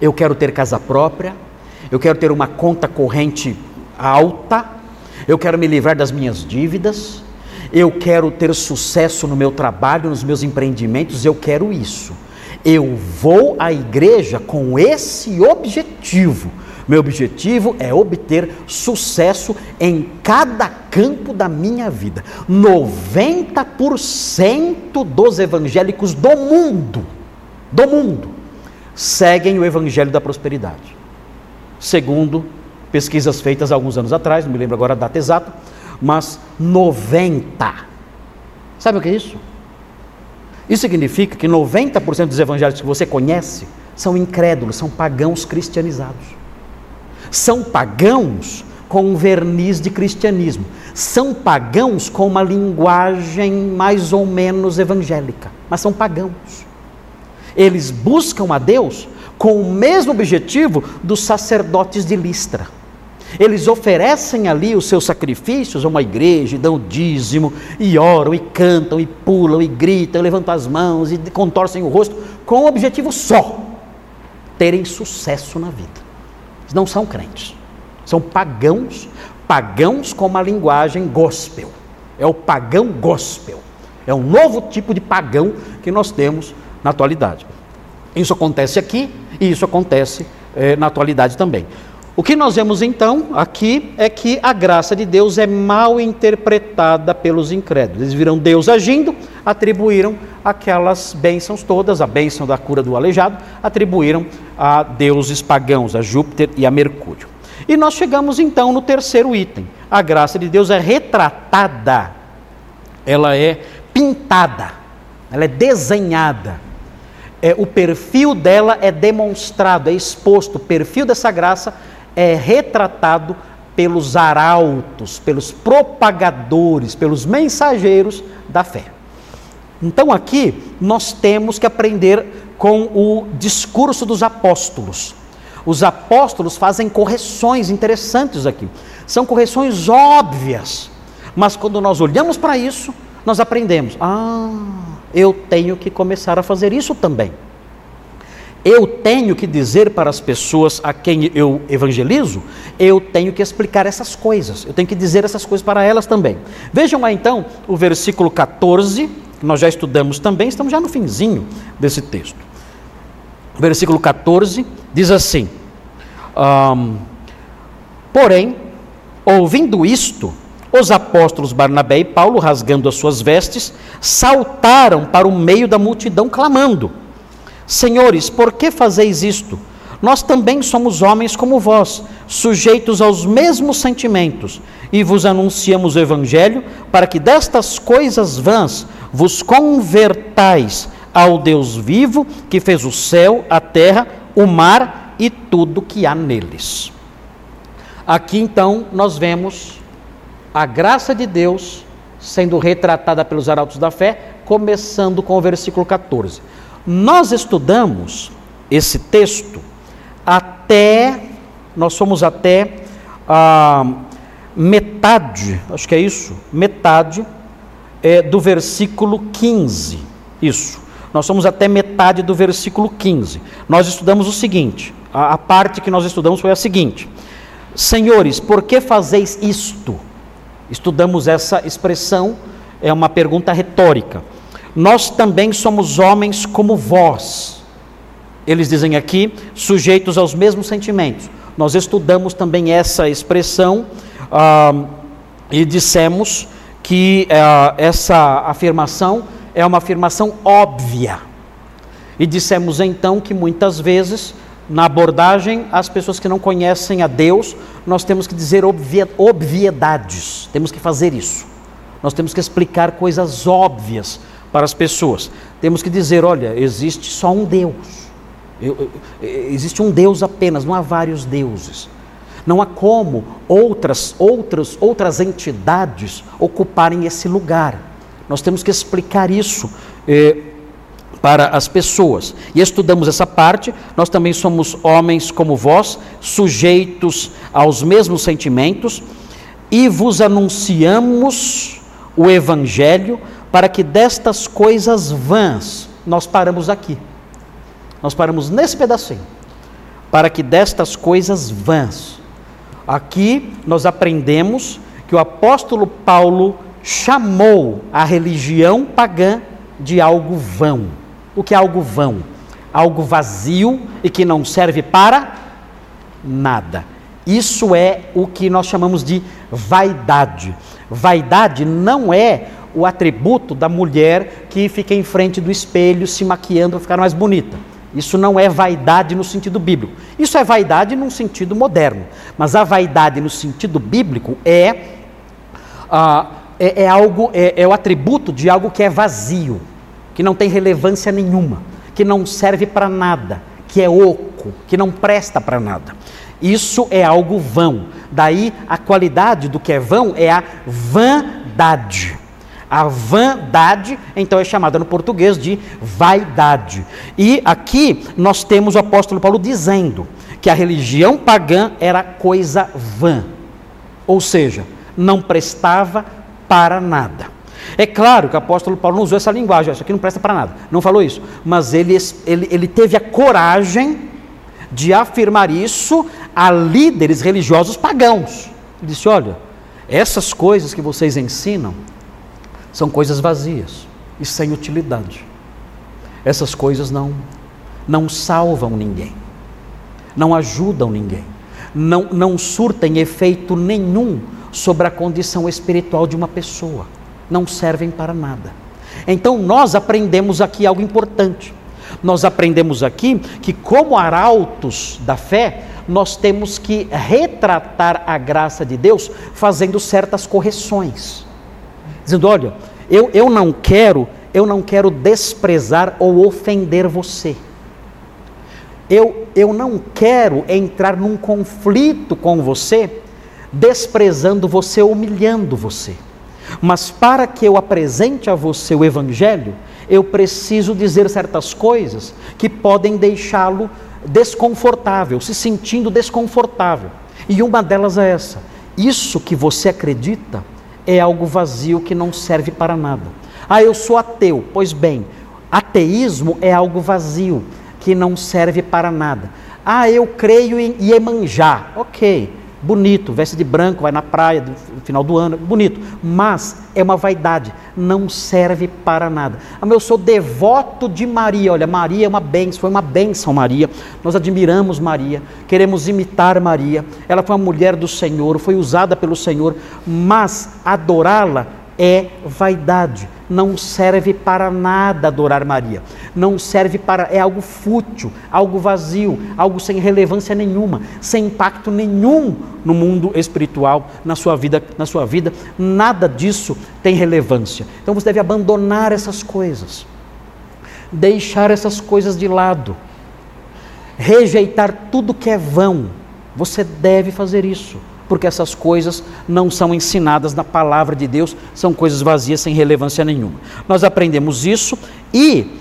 eu quero ter casa própria, eu quero ter uma conta corrente alta, eu quero me livrar das minhas dívidas, eu quero ter sucesso no meu trabalho, nos meus empreendimentos, eu quero isso. Eu vou à igreja com esse objetivo. Meu objetivo é obter sucesso em cada campo da minha vida. 90% dos evangélicos do mundo, do mundo, seguem o evangelho da prosperidade. Segundo pesquisas feitas alguns anos atrás, não me lembro agora a data exata, mas 90. Sabe o que é isso? Isso significa que 90% dos evangélicos que você conhece são incrédulos, são pagãos cristianizados. São pagãos com um verniz de cristianismo. São pagãos com uma linguagem mais ou menos evangélica, mas são pagãos. Eles buscam a Deus com o mesmo objetivo dos sacerdotes de Listra. Eles oferecem ali os seus sacrifícios a uma igreja, e dão dízimo, e oram, e cantam, e pulam, e gritam, e levantam as mãos, e contorcem o rosto, com um objetivo só: terem sucesso na vida. Eles não são crentes, são pagãos, pagãos com uma linguagem gospel. É o pagão gospel. É um novo tipo de pagão que nós temos na atualidade. Isso acontece aqui e isso acontece eh, na atualidade também. O que nós vemos então aqui é que a graça de Deus é mal interpretada pelos incrédulos. Eles viram Deus agindo, atribuíram aquelas bênçãos todas, a bênção da cura do aleijado, atribuíram a deuses pagãos, a Júpiter e a Mercúrio. E nós chegamos então no terceiro item. A graça de Deus é retratada, ela é pintada, ela é desenhada. É, o perfil dela é demonstrado, é exposto. O perfil dessa graça é retratado pelos arautos, pelos propagadores, pelos mensageiros da fé. Então aqui nós temos que aprender com o discurso dos apóstolos. Os apóstolos fazem correções interessantes aqui. São correções óbvias, mas quando nós olhamos para isso, nós aprendemos: ah, eu tenho que começar a fazer isso também eu tenho que dizer para as pessoas a quem eu evangelizo, eu tenho que explicar essas coisas, eu tenho que dizer essas coisas para elas também. Vejam lá então o versículo 14, que nós já estudamos também, estamos já no finzinho desse texto. O versículo 14 diz assim: um, Porém, ouvindo isto, os apóstolos Barnabé e Paulo, rasgando as suas vestes, saltaram para o meio da multidão, clamando Senhores, por que fazeis isto? Nós também somos homens como vós, sujeitos aos mesmos sentimentos, e vos anunciamos o Evangelho para que destas coisas vãs vos convertais ao Deus vivo que fez o céu, a terra, o mar e tudo que há neles. Aqui então nós vemos a graça de Deus sendo retratada pelos arautos da fé, começando com o versículo 14. Nós estudamos esse texto até, nós somos até a metade, acho que é isso, metade é, do versículo 15. Isso. Nós somos até metade do versículo 15. Nós estudamos o seguinte: a, a parte que nós estudamos foi a seguinte: Senhores, por que fazeis isto? Estudamos essa expressão, é uma pergunta retórica nós também somos homens como vós. Eles dizem aqui, sujeitos aos mesmos sentimentos. Nós estudamos também essa expressão ah, e dissemos que ah, essa afirmação é uma afirmação óbvia. E dissemos então que muitas vezes, na abordagem, as pessoas que não conhecem a Deus, nós temos que dizer obviedades, temos que fazer isso. Nós temos que explicar coisas óbvias para as pessoas. Temos que dizer: olha, existe só um Deus. Eu, eu, existe um Deus apenas, não há vários deuses. Não há como outras, outras, outras entidades ocuparem esse lugar. Nós temos que explicar isso eh, para as pessoas. E estudamos essa parte. Nós também somos homens como vós, sujeitos aos mesmos sentimentos, e vos anunciamos o Evangelho para que destas coisas vãs, nós paramos aqui. Nós paramos nesse pedacinho. Para que destas coisas vãs. Aqui nós aprendemos que o apóstolo Paulo chamou a religião pagã de algo vão. O que é algo vão? algo vazio e que não serve para nada. Isso é o que nós chamamos de vaidade. Vaidade não é o atributo da mulher que fica em frente do espelho se maquiando para ficar mais bonita. Isso não é vaidade no sentido bíblico. Isso é vaidade num sentido moderno. Mas a vaidade no sentido bíblico é, ah, é, é, algo, é, é o atributo de algo que é vazio, que não tem relevância nenhuma, que não serve para nada, que é oco, que não presta para nada. Isso é algo vão. Daí a qualidade do que é vão é a vandade. A vandade, então, é chamada no português de vaidade. E aqui nós temos o apóstolo Paulo dizendo que a religião pagã era coisa vã, ou seja, não prestava para nada. É claro que o apóstolo Paulo não usou essa linguagem, isso aqui não presta para nada, não falou isso, mas ele, ele, ele teve a coragem de afirmar isso a líderes religiosos pagãos. Ele disse: Olha, essas coisas que vocês ensinam são coisas vazias e sem utilidade. Essas coisas não não salvam ninguém, não ajudam ninguém, não, não surtem efeito nenhum sobre a condição espiritual de uma pessoa, não servem para nada. Então nós aprendemos aqui algo importante. Nós aprendemos aqui que, como arautos da fé, nós temos que retratar a graça de Deus fazendo certas correções. Dizendo, olha, eu, eu não quero, eu não quero desprezar ou ofender você. Eu, eu não quero entrar num conflito com você, desprezando você, humilhando você. Mas para que eu apresente a você o Evangelho, eu preciso dizer certas coisas que podem deixá-lo desconfortável, se sentindo desconfortável. E uma delas é essa: isso que você acredita é algo vazio que não serve para nada. Ah, eu sou ateu. Pois bem, ateísmo é algo vazio que não serve para nada. Ah, eu creio em Iemanjá. Ok, bonito, veste de branco, vai na praia no final do ano, bonito, mas é uma vaidade, não serve para nada. Ah, eu sou devoto de Maria, olha, Maria é uma bênção, foi uma bênção Maria, nós admiramos Maria, queremos imitar Maria, ela foi uma mulher do Senhor, foi usada pelo Senhor, mas adorá-la é vaidade, não serve para nada adorar Maria, não serve para, é algo fútil, algo vazio, algo sem relevância nenhuma, sem impacto nenhum no mundo espiritual, na sua vida, na sua vida, nada disso tem relevância. Então você deve abandonar essas coisas, deixar essas coisas de lado, rejeitar tudo que é vão. Você deve fazer isso porque essas coisas não são ensinadas na palavra de Deus, são coisas vazias sem relevância nenhuma. Nós aprendemos isso e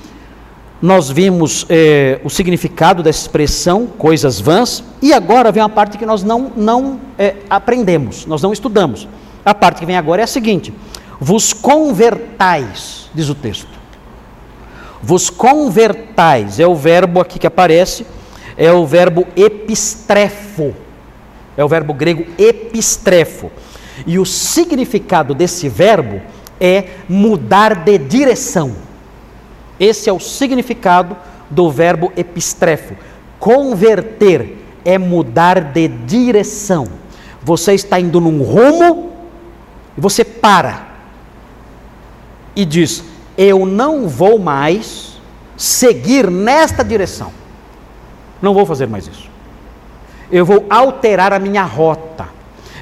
nós vimos é, o significado dessa expressão, coisas vãs, e agora vem a parte que nós não, não é, aprendemos, nós não estudamos. A parte que vem agora é a seguinte: vos convertais, diz o texto. Vos convertais, é o verbo aqui que aparece, é o verbo epistrefo é o verbo grego epistrefo. E o significado desse verbo é mudar de direção. Esse é o significado do verbo epistrefo. Converter é mudar de direção. Você está indo num rumo e você para e diz: Eu não vou mais seguir nesta direção. Não vou fazer mais isso eu vou alterar a minha rota.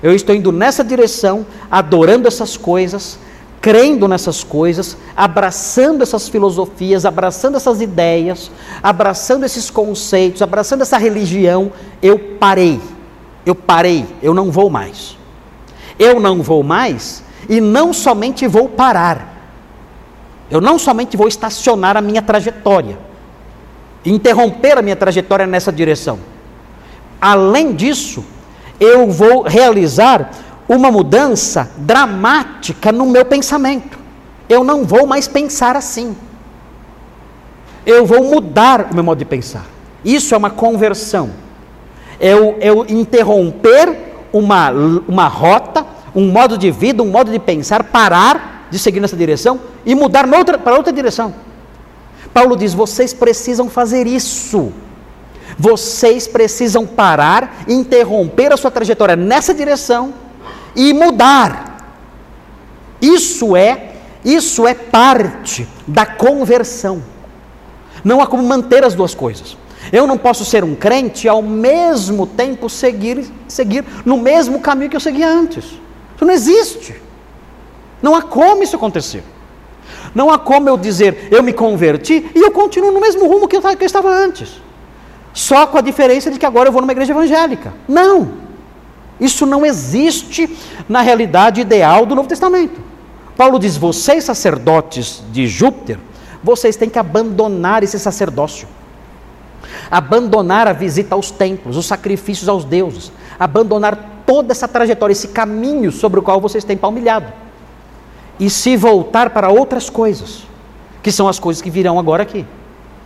Eu estou indo nessa direção, adorando essas coisas, crendo nessas coisas, abraçando essas filosofias, abraçando essas ideias, abraçando esses conceitos, abraçando essa religião. Eu parei, eu parei, eu não vou mais. Eu não vou mais e não somente vou parar, eu não somente vou estacionar a minha trajetória, interromper a minha trajetória nessa direção Além disso, eu vou realizar uma mudança dramática no meu pensamento. Eu não vou mais pensar assim. Eu vou mudar o meu modo de pensar. Isso é uma conversão. Eu, eu interromper uma, uma rota, um modo de vida, um modo de pensar, parar de seguir nessa direção e mudar outra, para outra direção. Paulo diz: vocês precisam fazer isso. Vocês precisam parar, interromper a sua trajetória nessa direção e mudar. Isso é, isso é parte da conversão. Não há como manter as duas coisas. Eu não posso ser um crente e ao mesmo tempo seguir, seguir no mesmo caminho que eu seguia antes. Isso não existe. Não há como isso acontecer. Não há como eu dizer, eu me converti e eu continuo no mesmo rumo que eu, que eu estava antes. Só com a diferença de que agora eu vou numa igreja evangélica. Não. Isso não existe na realidade ideal do Novo Testamento. Paulo diz: vocês, sacerdotes de Júpiter, vocês têm que abandonar esse sacerdócio, abandonar a visita aos templos, os sacrifícios aos deuses, abandonar toda essa trajetória, esse caminho sobre o qual vocês têm palmilhado, e se voltar para outras coisas, que são as coisas que virão agora aqui.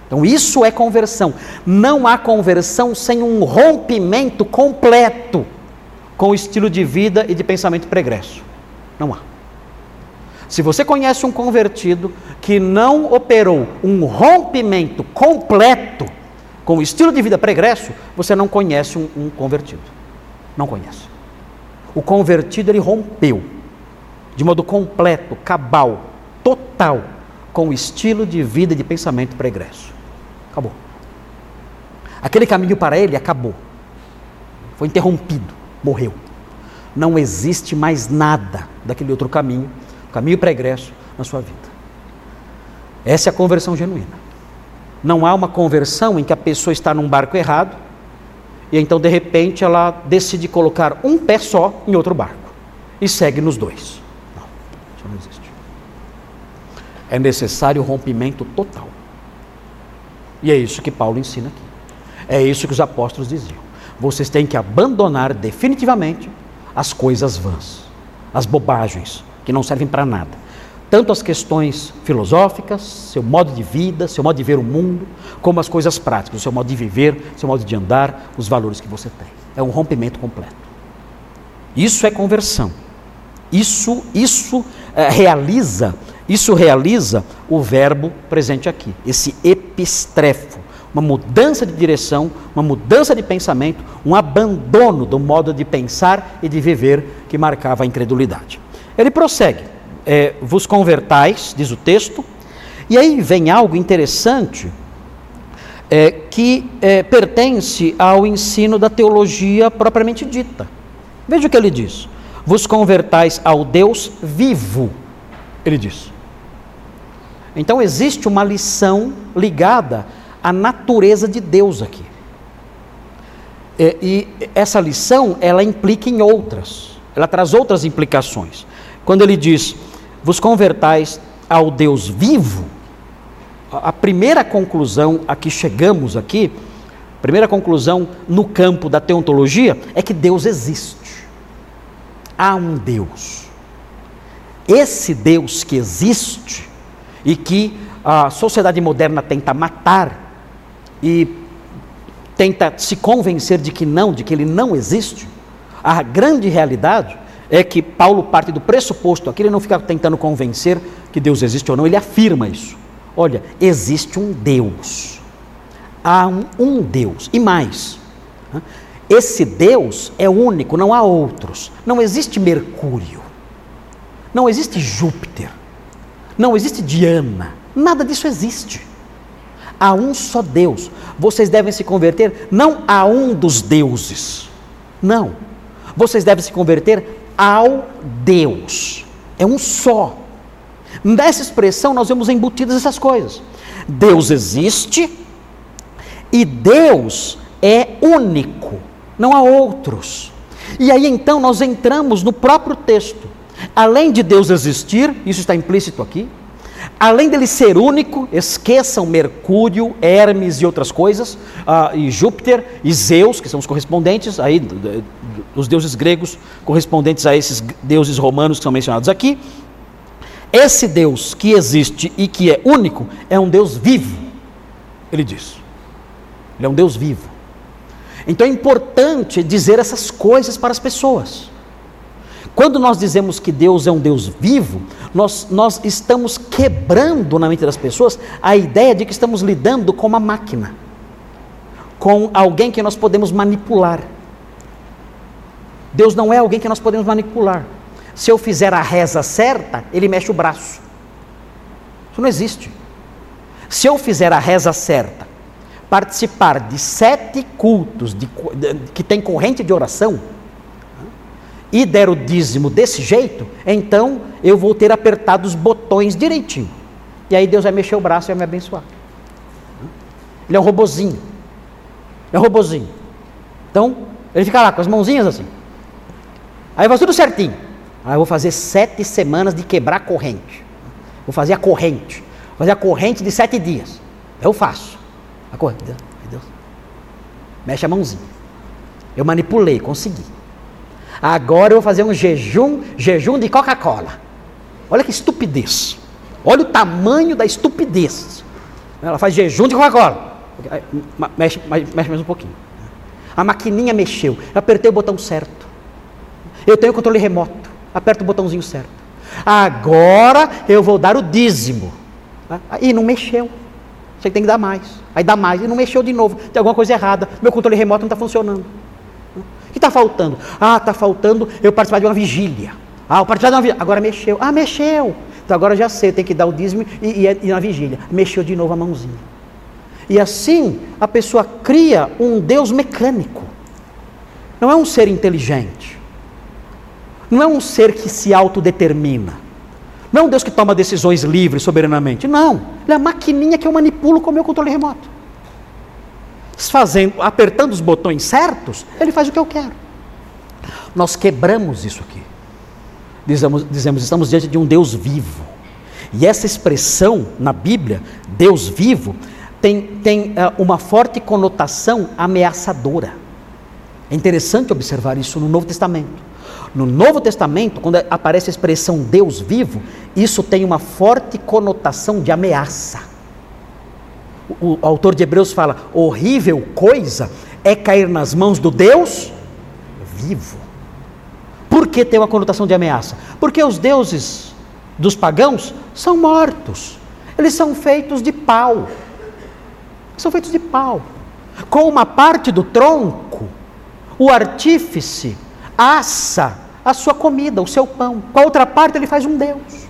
Então, isso é conversão. Não há conversão sem um rompimento completo com o estilo de vida e de pensamento pregresso. Não há. Se você conhece um convertido que não operou um rompimento completo com o estilo de vida pregresso, você não conhece um, um convertido. Não conhece. O convertido ele rompeu de modo completo, cabal, total, com o estilo de vida e de pensamento pregresso. Acabou. Aquele caminho para ele acabou. Foi interrompido, morreu. Não existe mais nada daquele outro caminho caminho pregresso na sua vida. Essa é a conversão genuína. Não há uma conversão em que a pessoa está num barco errado e então de repente ela decide colocar um pé só em outro barco e segue nos dois. Não, isso não existe. É necessário rompimento total. E é isso que Paulo ensina aqui. É isso que os apóstolos diziam. Vocês têm que abandonar definitivamente as coisas vãs, as bobagens, que não servem para nada. Tanto as questões filosóficas, seu modo de vida, seu modo de ver o mundo, como as coisas práticas, o seu modo de viver, seu modo de andar, os valores que você tem. É um rompimento completo. Isso é conversão. Isso, isso é, realiza, isso realiza o verbo presente aqui, esse epistrefo, uma mudança de direção, uma mudança de pensamento, um abandono do modo de pensar e de viver que marcava a incredulidade. Ele prossegue: é, vos convertais, diz o texto, e aí vem algo interessante é, que é, pertence ao ensino da teologia propriamente dita. Veja o que ele diz: vos convertais ao Deus vivo, ele diz. Então existe uma lição ligada à natureza de Deus aqui. É, e essa lição ela implica em outras, ela traz outras implicações. Quando ele diz: vos convertais ao Deus vivo, a primeira conclusão a que chegamos aqui, a primeira conclusão no campo da teontologia é que Deus existe. Há um Deus. Esse Deus que existe e que a sociedade moderna tenta matar e tenta se convencer de que não, de que ele não existe, a grande realidade é que Paulo parte do pressuposto aqui, ele não fica tentando convencer que Deus existe ou não, ele afirma isso. Olha, existe um Deus. Há um, um Deus. E mais, esse Deus é único, não há outros. Não existe Mercúrio. Não existe Júpiter. Não existe Diana. Nada disso existe. Há um só Deus. Vocês devem se converter não a um dos deuses. Não. Vocês devem se converter ao Deus. É um só. Nessa expressão nós vemos embutidas essas coisas. Deus existe e Deus é único, não há outros. E aí então nós entramos no próprio texto. Além de Deus existir, isso está implícito aqui, Além dele ser único, esqueçam Mercúrio, Hermes e outras coisas, uh, e Júpiter e Zeus, que são os correspondentes aí dos deuses gregos, correspondentes a esses deuses romanos que são mencionados aqui. Esse Deus que existe e que é único é um Deus vivo, ele diz. Ele é um Deus vivo. Então é importante dizer essas coisas para as pessoas. Quando nós dizemos que Deus é um Deus vivo, nós, nós estamos quebrando na mente das pessoas a ideia de que estamos lidando com uma máquina, com alguém que nós podemos manipular. Deus não é alguém que nós podemos manipular. Se eu fizer a reza certa, ele mexe o braço. Isso não existe. Se eu fizer a reza certa, participar de sete cultos de, de, que tem corrente de oração, e der o dízimo desse jeito, então eu vou ter apertado os botões direitinho. E aí Deus vai mexer o braço e vai me abençoar. Ele é um robozinho. É um robozinho. Então, ele fica lá com as mãozinhas assim. Aí vai tudo certinho. Aí eu vou fazer sete semanas de quebrar corrente. Vou fazer a corrente. Vou fazer a corrente de sete dias. Eu faço. A corrente. Deus. Mexe a mãozinha. Eu manipulei, consegui. Agora eu vou fazer um jejum, jejum de Coca-Cola. Olha que estupidez. Olha o tamanho da estupidez. Ela faz jejum de Coca-Cola. Mexe, mexe mais um pouquinho. A maquininha mexeu. Eu apertei o botão certo. Eu tenho o controle remoto. Aperto o botãozinho certo. Agora eu vou dar o dízimo. E não mexeu. Você tem que dar mais. Aí dá mais. E não mexeu de novo. Tem alguma coisa errada. Meu controle remoto não está funcionando. Que está faltando? Ah, está faltando eu participar de uma vigília. Ah, eu participar de uma vigília. Agora mexeu. Ah, mexeu. Então agora já sei, tem que dar o dízimo e, e na vigília. Mexeu de novo a mãozinha. E assim a pessoa cria um Deus mecânico. Não é um ser inteligente. Não é um ser que se autodetermina. Não é um Deus que toma decisões livres, soberanamente. Não. Ele é a maquininha que eu manipulo com o meu controle remoto fazendo, apertando os botões certos, ele faz o que eu quero. Nós quebramos isso aqui. Dizemos, dizemos, estamos diante de um Deus vivo. E essa expressão na Bíblia, Deus vivo, tem, tem uh, uma forte conotação ameaçadora. É interessante observar isso no Novo Testamento. No Novo Testamento, quando aparece a expressão Deus vivo, isso tem uma forte conotação de ameaça o autor de Hebreus fala: horrível coisa é cair nas mãos do Deus vivo. Por que tem uma conotação de ameaça? Porque os deuses dos pagãos são mortos. Eles são feitos de pau. São feitos de pau. Com uma parte do tronco, o artífice assa a sua comida, o seu pão. Com a outra parte, ele faz um Deus.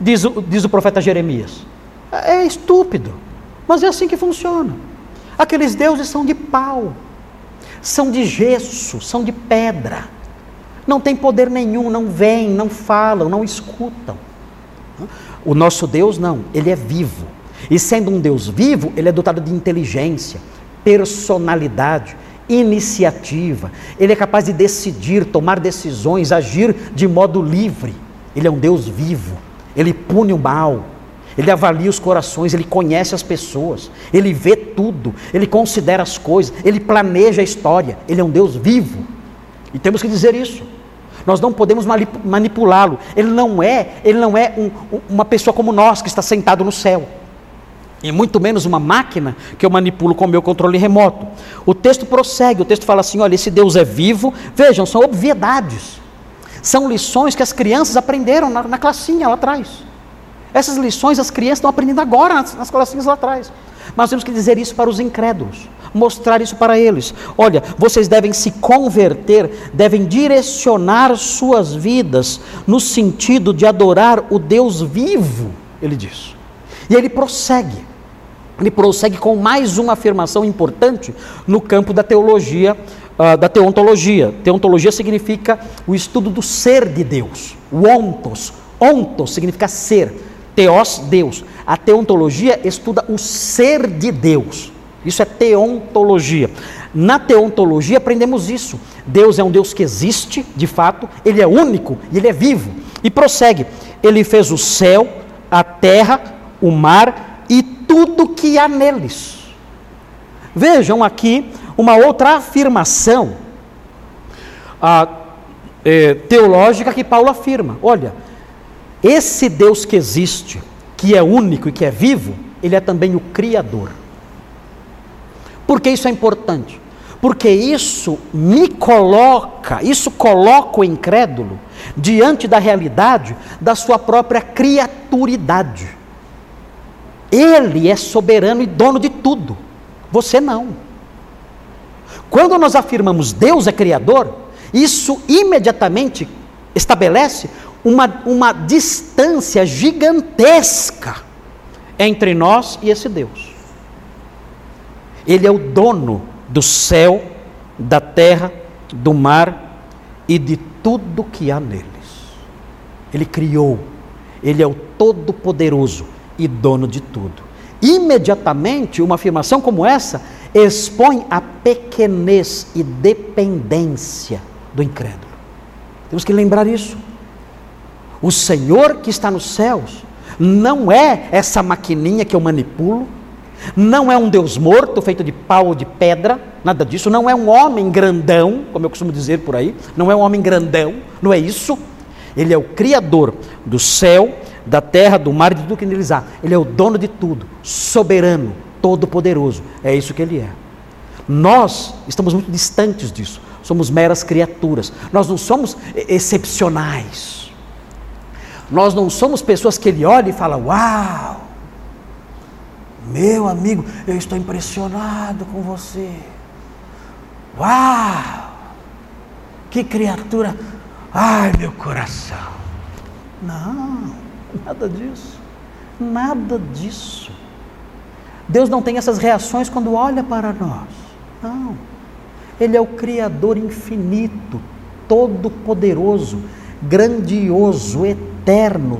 Diz diz o profeta Jeremias. É estúpido, mas é assim que funciona. Aqueles deuses são de pau, são de gesso, são de pedra. Não tem poder nenhum, não veem, não falam, não escutam. O nosso Deus não, ele é vivo. E sendo um Deus vivo, ele é dotado de inteligência, personalidade, iniciativa. Ele é capaz de decidir, tomar decisões, agir de modo livre. Ele é um Deus vivo. Ele pune o mal, ele avalia os corações, ele conhece as pessoas, ele vê tudo, ele considera as coisas, ele planeja a história. Ele é um Deus vivo. E temos que dizer isso. Nós não podemos manipulá-lo. Ele não é, ele não é um, uma pessoa como nós que está sentado no céu. E muito menos uma máquina que eu manipulo com o meu controle remoto. O texto prossegue, o texto fala assim: olha, esse Deus é vivo. Vejam, são obviedades. São lições que as crianças aprenderam na, na classinha lá atrás. Essas lições as crianças estão aprendendo agora nas, nas lá atrás. Mas temos que dizer isso para os incrédulos, mostrar isso para eles. Olha, vocês devem se converter, devem direcionar suas vidas no sentido de adorar o Deus vivo, ele diz. E ele prossegue. Ele prossegue com mais uma afirmação importante no campo da teologia, uh, da teontologia. Teontologia significa o estudo do ser de Deus. O ontos. Ontos significa ser Teos, Deus. A teontologia estuda o ser de Deus. Isso é teontologia. Na teontologia aprendemos isso. Deus é um Deus que existe, de fato, ele é único e ele é vivo. E prossegue: Ele fez o céu, a terra, o mar e tudo que há neles. Vejam aqui uma outra afirmação é, teológica que Paulo afirma. Olha, esse Deus que existe, que é único e que é vivo, ele é também o Criador. Por que isso é importante? Porque isso me coloca, isso coloca o incrédulo diante da realidade da sua própria criaturidade. Ele é soberano e dono de tudo, você não. Quando nós afirmamos Deus é criador, isso imediatamente estabelece uma, uma distância gigantesca entre nós e esse Deus. Ele é o dono do céu, da terra, do mar e de tudo que há neles. Ele criou, ele é o Todo-Poderoso e dono de tudo. Imediatamente, uma afirmação como essa expõe a pequenez e dependência do incrédulo. Temos que lembrar isso. O Senhor que está nos céus não é essa maquininha que eu manipulo, não é um Deus morto feito de pau ou de pedra, nada disso, não é um homem grandão, como eu costumo dizer por aí, não é um homem grandão, não é isso. Ele é o Criador do céu, da terra, do mar e de tudo que neles há. Ele é o dono de tudo, soberano, todo-poderoso. É isso que ele é. Nós estamos muito distantes disso. Somos meras criaturas. Nós não somos excepcionais. Nós não somos pessoas que ele olha e fala: Uau! Meu amigo, eu estou impressionado com você. Uau! Que criatura! Ai, meu coração! Não, nada disso. Nada disso. Deus não tem essas reações quando olha para nós. Não. Ele é o Criador infinito, todo-poderoso, grandioso, eterno,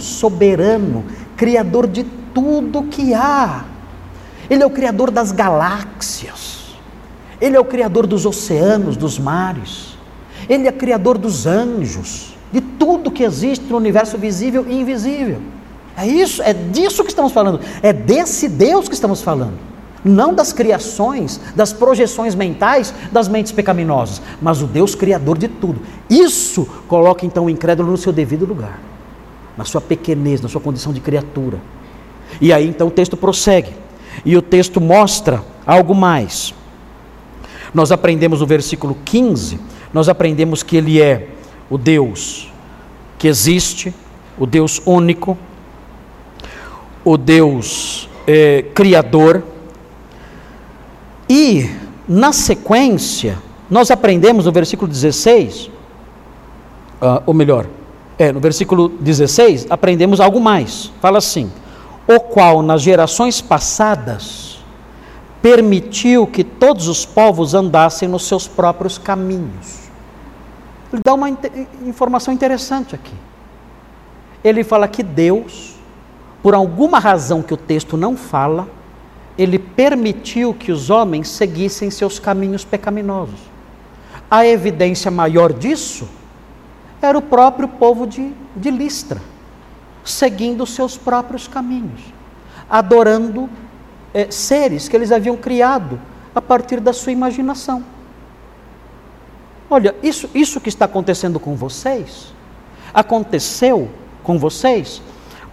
soberano, Criador de tudo que há. Ele é o Criador das galáxias. Ele é o Criador dos oceanos, dos mares. Ele é Criador dos anjos, de tudo que existe no universo visível e invisível. É isso, é disso que estamos falando. É desse Deus que estamos falando. Não das criações, das projeções mentais das mentes pecaminosas, mas o Deus criador de tudo. Isso coloca então o incrédulo no seu devido lugar, na sua pequenez, na sua condição de criatura. E aí então o texto prossegue. E o texto mostra algo mais. Nós aprendemos no versículo 15, nós aprendemos que ele é o Deus que existe, o Deus único, o Deus é, Criador. E, na sequência, nós aprendemos no versículo 16, uh, ah, ou melhor, é, no versículo 16, aprendemos algo mais. Fala assim: o qual nas gerações passadas permitiu que todos os povos andassem nos seus próprios caminhos. Ele dá uma informação interessante aqui. Ele fala que Deus por alguma razão que o texto não fala, ele permitiu que os homens seguissem seus caminhos pecaminosos. A evidência maior disso era o próprio povo de, de Listra, seguindo os seus próprios caminhos, adorando é, seres que eles haviam criado a partir da sua imaginação. Olha, isso, isso que está acontecendo com vocês, aconteceu com vocês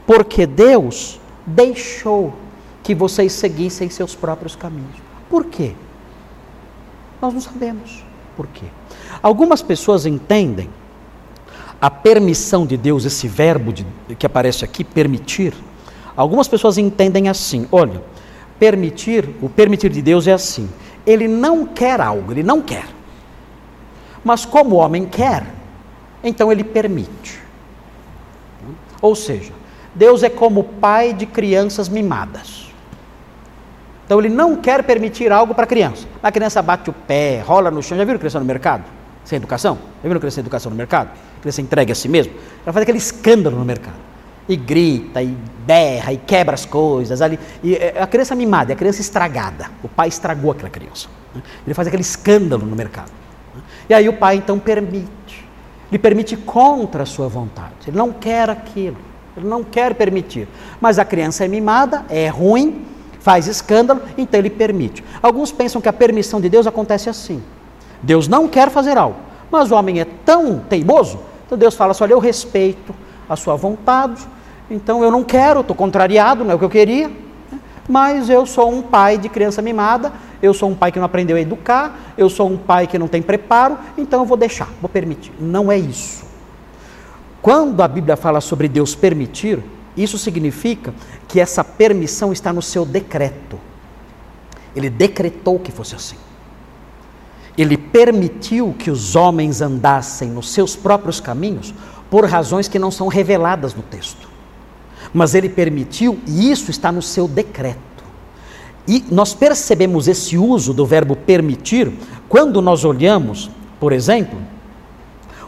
porque Deus deixou que vocês seguissem seus próprios caminhos. Por quê? Nós não sabemos por quê. Algumas pessoas entendem a permissão de Deus, esse verbo de, que aparece aqui, permitir. Algumas pessoas entendem assim: olha, permitir, o permitir de Deus é assim. Ele não quer algo, ele não quer. Mas como o homem quer, então ele permite. Ou seja, Deus é como pai de crianças mimadas. Então ele não quer permitir algo para a criança. A criança bate o pé, rola no chão. Já viram criança no mercado? Sem educação? Já viram criança sem educação no mercado? Criança entregue a si mesmo? Ela faz aquele escândalo no mercado. E grita, e berra, e quebra as coisas. Ali. E é, a criança mimada, é a criança estragada. O pai estragou aquela criança. Ele faz aquele escândalo no mercado. E aí o pai então permite. Ele permite contra a sua vontade. Ele não quer aquilo. Ele não quer permitir. Mas a criança é mimada, é ruim, faz escândalo, então ele permite. Alguns pensam que a permissão de Deus acontece assim. Deus não quer fazer algo, mas o homem é tão teimoso, então Deus fala assim: olha, eu respeito a sua vontade, então eu não quero, estou contrariado, não é o que eu queria. Mas eu sou um pai de criança mimada, eu sou um pai que não aprendeu a educar, eu sou um pai que não tem preparo, então eu vou deixar, vou permitir. Não é isso. Quando a Bíblia fala sobre Deus permitir, isso significa que essa permissão está no seu decreto. Ele decretou que fosse assim. Ele permitiu que os homens andassem nos seus próprios caminhos por razões que não são reveladas no texto. Mas ele permitiu, e isso está no seu decreto. E nós percebemos esse uso do verbo permitir quando nós olhamos, por exemplo,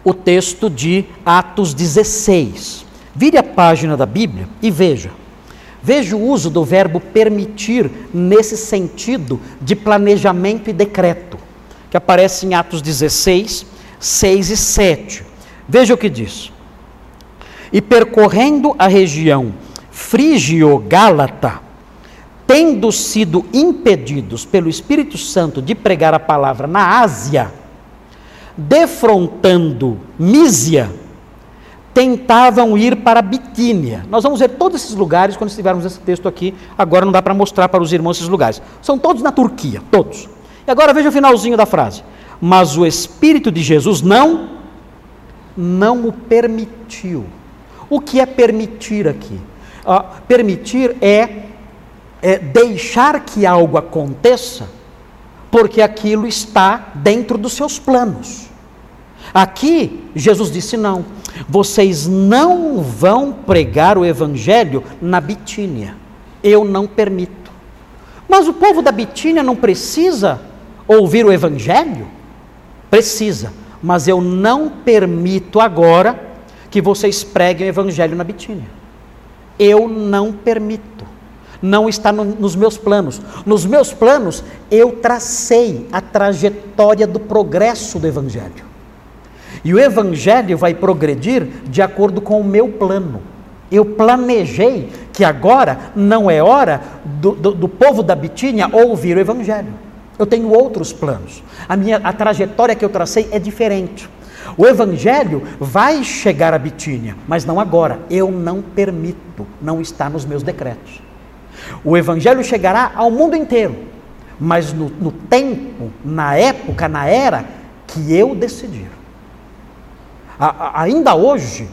o texto de Atos 16. Vire a página da Bíblia e veja. Veja o uso do verbo permitir nesse sentido de planejamento e decreto, que aparece em Atos 16, 6 e 7. Veja o que diz. E percorrendo a região frígio-gálata, tendo sido impedidos pelo Espírito Santo de pregar a palavra na Ásia, defrontando Mísia, tentavam ir para Bitínia. Nós vamos ver todos esses lugares quando estivermos esse texto aqui. Agora não dá para mostrar para os irmãos esses lugares. São todos na Turquia, todos. E agora veja o finalzinho da frase. Mas o Espírito de Jesus não, não o permitiu. O que é permitir aqui? Uh, permitir é, é deixar que algo aconteça, porque aquilo está dentro dos seus planos. Aqui, Jesus disse: não, vocês não vão pregar o evangelho na Bitínia, eu não permito. Mas o povo da Bitínia não precisa ouvir o evangelho? Precisa, mas eu não permito agora que vocês preguem o evangelho na Bitínia. Eu não permito. Não está no, nos meus planos. Nos meus planos, eu tracei a trajetória do progresso do evangelho. E o evangelho vai progredir de acordo com o meu plano. Eu planejei que agora não é hora do, do, do, povo da Bitínia ouvir o evangelho. Eu tenho outros planos. A minha a trajetória que eu tracei é diferente. O evangelho vai chegar a Bitínia, mas não agora. Eu não permito, não está nos meus decretos. O evangelho chegará ao mundo inteiro, mas no, no tempo, na época, na era que eu decidir. A, ainda hoje,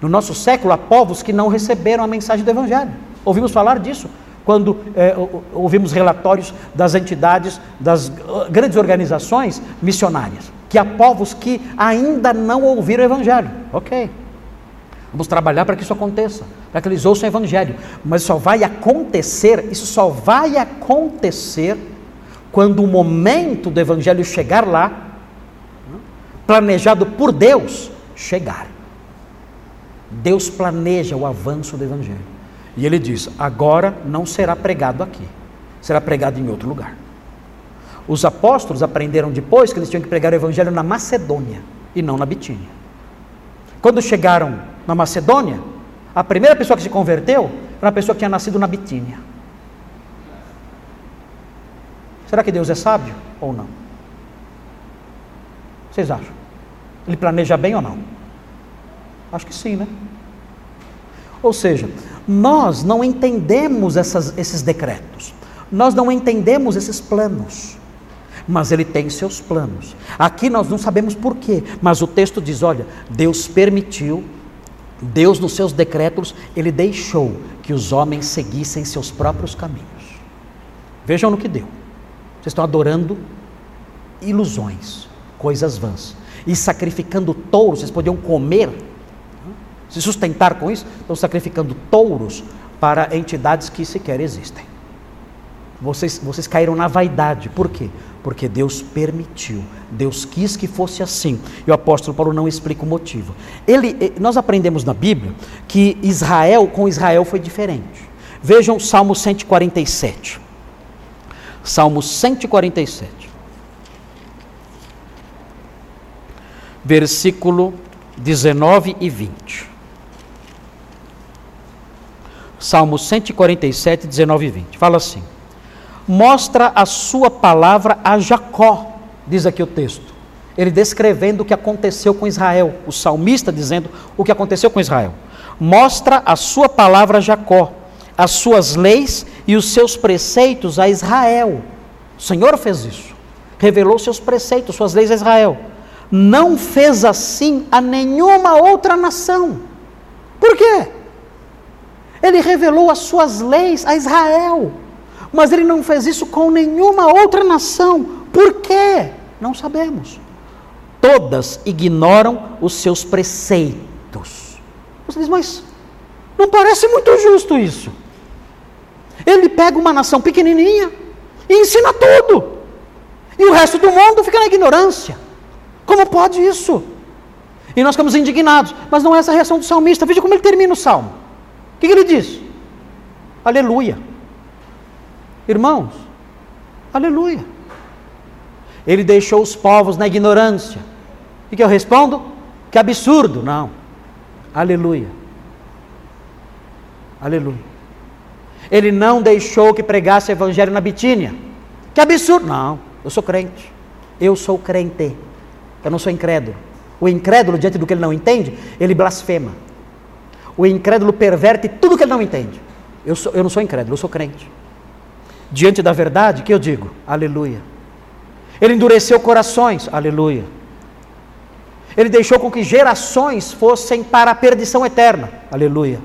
no nosso século, há povos que não receberam a mensagem do Evangelho. Ouvimos falar disso quando é, ouvimos relatórios das entidades, das uh, grandes organizações missionárias, que há povos que ainda não ouviram o Evangelho. Ok. Vamos trabalhar para que isso aconteça, para que eles ouçam o Evangelho. Mas só vai acontecer, isso só vai acontecer quando o momento do Evangelho chegar lá, planejado por Deus, chegar. Deus planeja o avanço do Evangelho. E ele diz: agora não será pregado aqui, será pregado em outro lugar. Os apóstolos aprenderam depois que eles tinham que pregar o Evangelho na Macedônia e não na Bitínia. Quando chegaram na Macedônia, a primeira pessoa que se converteu era uma pessoa que tinha nascido na Bitínia. Será que Deus é sábio ou não? Vocês acham? Ele planeja bem ou não? Acho que sim, né? Ou seja, nós não entendemos essas, esses decretos, nós não entendemos esses planos, mas ele tem seus planos. Aqui nós não sabemos por quê, mas o texto diz: olha, Deus permitiu, Deus nos seus decretos, ele deixou que os homens seguissem seus próprios caminhos. Vejam no que deu. Vocês estão adorando ilusões, coisas vãs e sacrificando touros, vocês podiam comer, se sustentar com isso, estão sacrificando touros para entidades que sequer existem. Vocês, vocês caíram na vaidade, por quê? Porque Deus permitiu, Deus quis que fosse assim. E o apóstolo Paulo não explica o motivo. Ele, eh, nós aprendemos na Bíblia que Israel, com Israel foi diferente. Vejam Salmo 147. Salmo 147. versículo 19 e 20. Salmo 147, 19 e 20. Fala assim: Mostra a sua palavra a Jacó, diz aqui o texto. Ele descrevendo o que aconteceu com Israel, o salmista dizendo o que aconteceu com Israel. Mostra a sua palavra a Jacó, as suas leis e os seus preceitos a Israel. O Senhor fez isso. Revelou seus preceitos, suas leis a Israel. Não fez assim a nenhuma outra nação. Por quê? Ele revelou as suas leis a Israel, mas ele não fez isso com nenhuma outra nação. Por quê? Não sabemos. Todas ignoram os seus preceitos. Você diz, mas não parece muito justo isso. Ele pega uma nação pequenininha e ensina tudo. E o resto do mundo fica na ignorância. Como pode isso? E nós ficamos indignados. Mas não é essa a reação do salmista. Veja como ele termina o salmo. Que, que ele diz? Aleluia. Irmãos, aleluia. Ele deixou os povos na ignorância. E que eu respondo? Que absurdo. Não. Aleluia. Aleluia. Ele não deixou que pregasse o evangelho na Bitínia. Que absurdo! Não, eu sou crente. Eu sou crente. Eu não sou incrédulo. O incrédulo, diante do que ele não entende, ele blasfema. O incrédulo perverte tudo que ele não entende. Eu, sou, eu não sou incrédulo, eu sou crente. Diante da verdade, que eu digo? Aleluia. Ele endureceu corações. Aleluia. Ele deixou com que gerações fossem para a perdição eterna. Aleluia.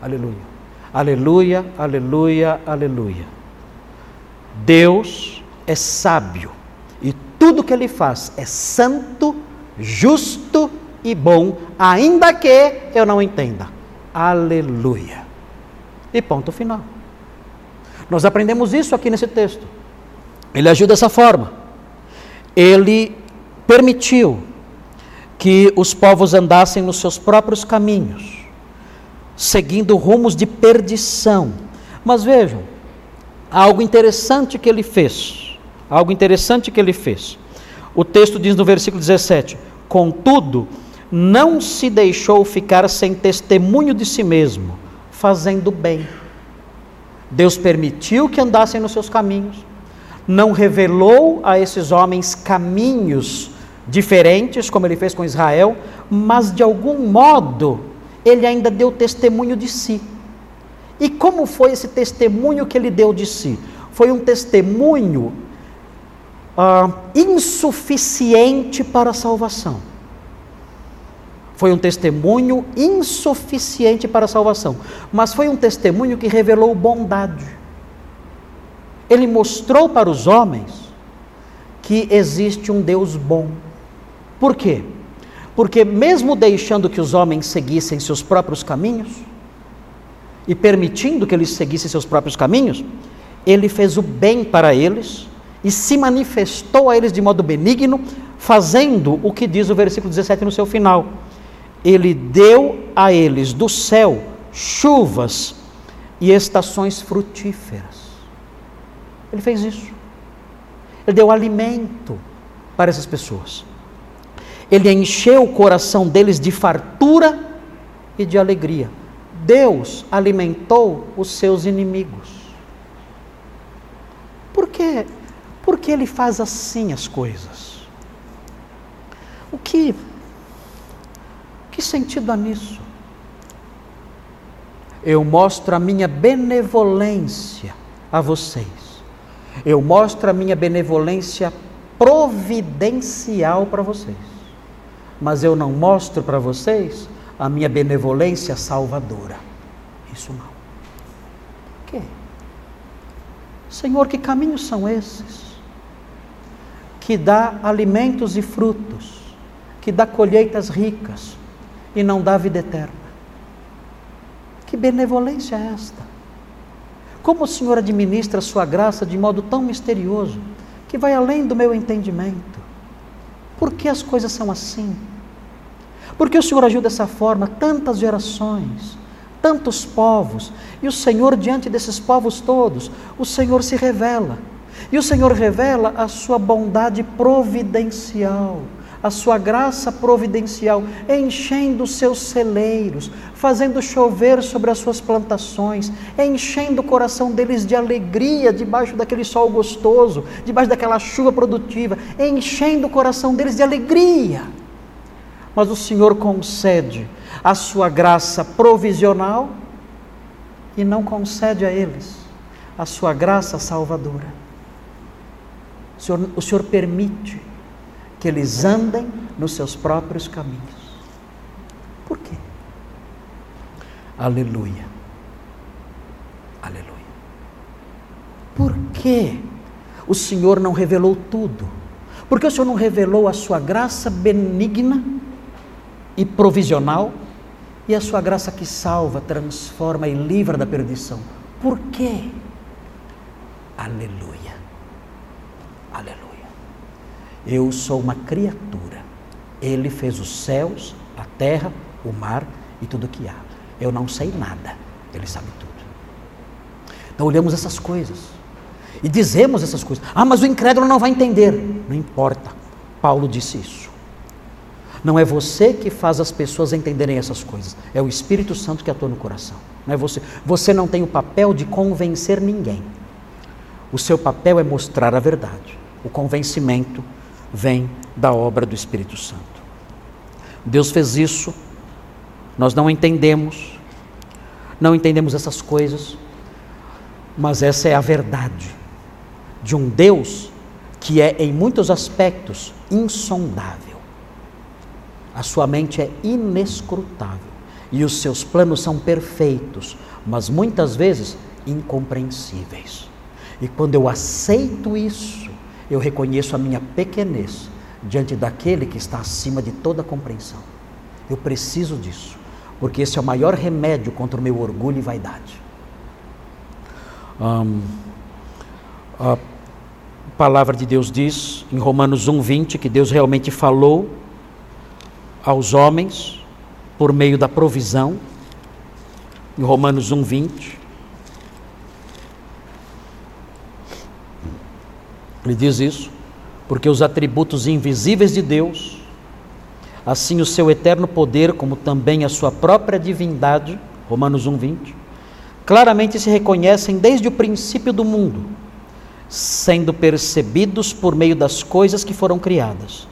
Aleluia. Aleluia, aleluia, aleluia. Deus é sábio e tudo que ele faz é santo, justo e bom, ainda que eu não entenda. Aleluia. E ponto final. Nós aprendemos isso aqui nesse texto. Ele agiu dessa forma. Ele permitiu que os povos andassem nos seus próprios caminhos seguindo rumos de perdição. Mas vejam, algo interessante que ele fez. Algo interessante que ele fez. O texto diz no versículo 17: Contudo, não se deixou ficar sem testemunho de si mesmo, fazendo bem. Deus permitiu que andassem nos seus caminhos, não revelou a esses homens caminhos diferentes, como ele fez com Israel, mas de algum modo ele ainda deu testemunho de si. E como foi esse testemunho que ele deu de si? Foi um testemunho ah, insuficiente para a salvação. Foi um testemunho insuficiente para a salvação, mas foi um testemunho que revelou bondade. Ele mostrou para os homens que existe um Deus bom. Por quê? Porque, mesmo deixando que os homens seguissem seus próprios caminhos, e permitindo que eles seguissem seus próprios caminhos, ele fez o bem para eles e se manifestou a eles de modo benigno, fazendo o que diz o versículo 17 no seu final. Ele deu a eles do céu chuvas e estações frutíferas. Ele fez isso. Ele deu alimento para essas pessoas ele encheu o coração deles de fartura e de alegria. Deus alimentou os seus inimigos. Por quê? Porque ele faz assim as coisas. O que que sentido há nisso? Eu mostro a minha benevolência a vocês. Eu mostro a minha benevolência providencial para vocês mas eu não mostro para vocês a minha benevolência salvadora. Isso não. Por quê? Senhor, que caminhos são esses? Que dá alimentos e frutos, que dá colheitas ricas e não dá vida eterna. Que benevolência é esta? Como o Senhor administra a sua graça de modo tão misterioso, que vai além do meu entendimento? Por que as coisas são assim? Porque o Senhor agiu dessa forma tantas gerações, tantos povos, e o Senhor, diante desses povos todos, o Senhor se revela. E o Senhor revela a sua bondade providencial, a sua graça providencial, enchendo os seus celeiros, fazendo chover sobre as suas plantações, enchendo o coração deles de alegria debaixo daquele sol gostoso, debaixo daquela chuva produtiva, enchendo o coração deles de alegria mas o Senhor concede a sua graça provisional e não concede a eles a sua graça salvadora. O Senhor, o Senhor permite que eles andem nos seus próprios caminhos. Por quê? Aleluia. Aleluia. Por que o Senhor não revelou tudo? Por que o Senhor não revelou a sua graça benigna e provisional e a sua graça que salva, transforma e livra da perdição? Por quê? Aleluia. Aleluia. Eu sou uma criatura. Ele fez os céus, a terra, o mar e tudo o que há. Eu não sei nada. Ele sabe tudo. Então olhamos essas coisas e dizemos essas coisas. Ah, mas o incrédulo não vai entender. Não importa. Paulo disse isso. Não é você que faz as pessoas entenderem essas coisas. É o Espírito Santo que atua no coração. Não é você. Você não tem o papel de convencer ninguém. O seu papel é mostrar a verdade. O convencimento vem da obra do Espírito Santo. Deus fez isso. Nós não entendemos. Não entendemos essas coisas. Mas essa é a verdade de um Deus que é, em muitos aspectos, insondável. A sua mente é inescrutável e os seus planos são perfeitos, mas muitas vezes incompreensíveis. E quando eu aceito isso, eu reconheço a minha pequenez diante daquele que está acima de toda compreensão. Eu preciso disso, porque esse é o maior remédio contra o meu orgulho e vaidade. Um, a palavra de Deus diz em Romanos 1,20 que Deus realmente falou aos homens por meio da provisão. Em Romanos 1,20. Ele diz isso, porque os atributos invisíveis de Deus, assim o seu eterno poder, como também a sua própria divindade, Romanos 1,20, claramente se reconhecem desde o princípio do mundo, sendo percebidos por meio das coisas que foram criadas.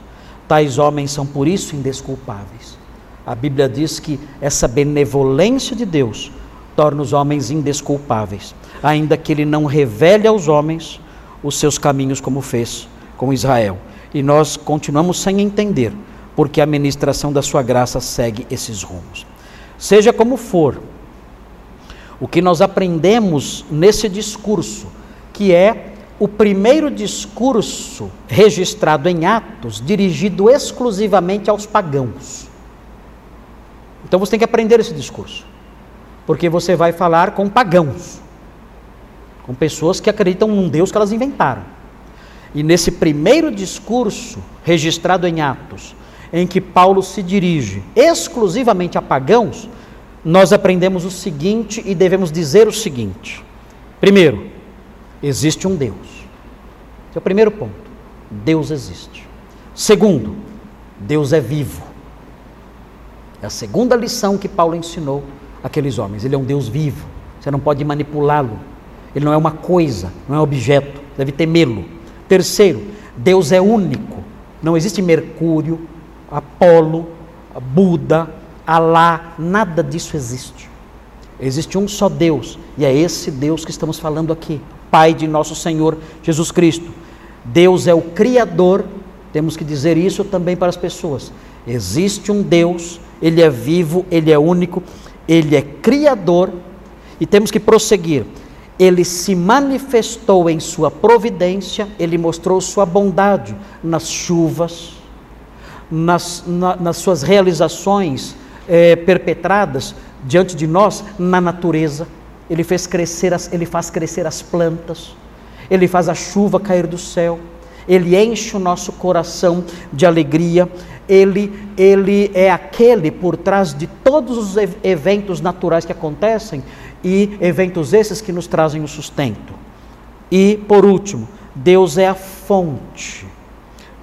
Tais homens são por isso indesculpáveis. A Bíblia diz que essa benevolência de Deus torna os homens indesculpáveis, ainda que ele não revele aos homens os seus caminhos como fez com Israel. E nós continuamos sem entender porque a ministração da sua graça segue esses rumos. Seja como for, o que nós aprendemos nesse discurso, que é o primeiro discurso registrado em Atos, dirigido exclusivamente aos pagãos. Então você tem que aprender esse discurso, porque você vai falar com pagãos, com pessoas que acreditam num Deus que elas inventaram. E nesse primeiro discurso registrado em Atos, em que Paulo se dirige exclusivamente a pagãos, nós aprendemos o seguinte e devemos dizer o seguinte: primeiro, existe um Deus. Esse é o primeiro ponto. Deus existe. Segundo, Deus é vivo. É a segunda lição que Paulo ensinou àqueles homens. Ele é um Deus vivo. Você não pode manipulá-lo. Ele não é uma coisa, não é objeto. Deve temê-lo. Terceiro, Deus é único. Não existe Mercúrio, Apolo, Buda, Alá, nada disso existe. Existe um só Deus, e é esse Deus que estamos falando aqui, Pai de nosso Senhor Jesus Cristo. Deus é o Criador, temos que dizer isso também para as pessoas. Existe um Deus, Ele é vivo, Ele é único, Ele é Criador, e temos que prosseguir. Ele se manifestou em Sua providência, Ele mostrou Sua bondade nas chuvas, nas, na, nas Suas realizações é, perpetradas diante de nós na natureza. Ele fez crescer, as, ele faz crescer as plantas, ele faz a chuva cair do céu, ele enche o nosso coração de alegria, ele, ele é aquele por trás de todos os eventos naturais que acontecem e eventos esses que nos trazem o sustento. E, por último, Deus é a fonte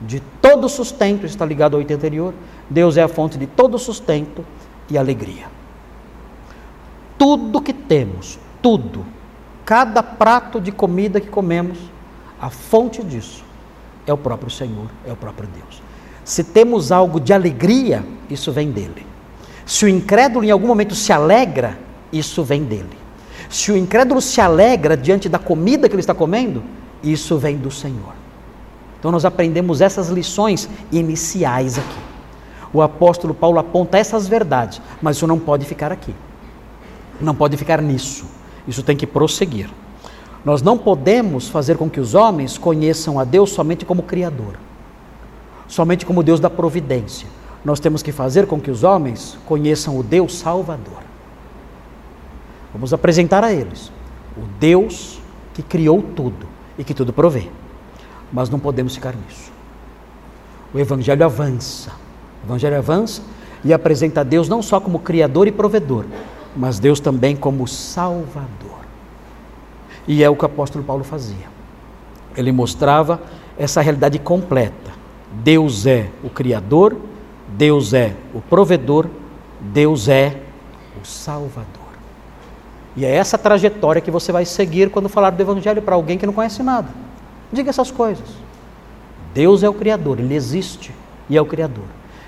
de todo sustento, está ligado ao item anterior, Deus é a fonte de todo sustento e alegria. Tudo que temos, tudo, cada prato de comida que comemos, a fonte disso é o próprio Senhor, é o próprio Deus. Se temos algo de alegria, isso vem dele. Se o incrédulo em algum momento se alegra, isso vem dele. Se o incrédulo se alegra diante da comida que ele está comendo, isso vem do Senhor. Então nós aprendemos essas lições iniciais aqui. O apóstolo Paulo aponta essas verdades, mas isso não pode ficar aqui. Não pode ficar nisso. Isso tem que prosseguir. Nós não podemos fazer com que os homens conheçam a Deus somente como Criador, somente como Deus da providência. Nós temos que fazer com que os homens conheçam o Deus Salvador. Vamos apresentar a eles o Deus que criou tudo e que tudo provê. Mas não podemos ficar nisso. O Evangelho avança. O Evangelho avança e apresenta a Deus não só como Criador e provedor, mas Deus também como Salvador. E é o que o apóstolo Paulo fazia. Ele mostrava essa realidade completa. Deus é o Criador, Deus é o provedor, Deus é o Salvador. E é essa trajetória que você vai seguir quando falar do Evangelho para alguém que não conhece nada. Diga essas coisas. Deus é o Criador, Ele existe e é o Criador.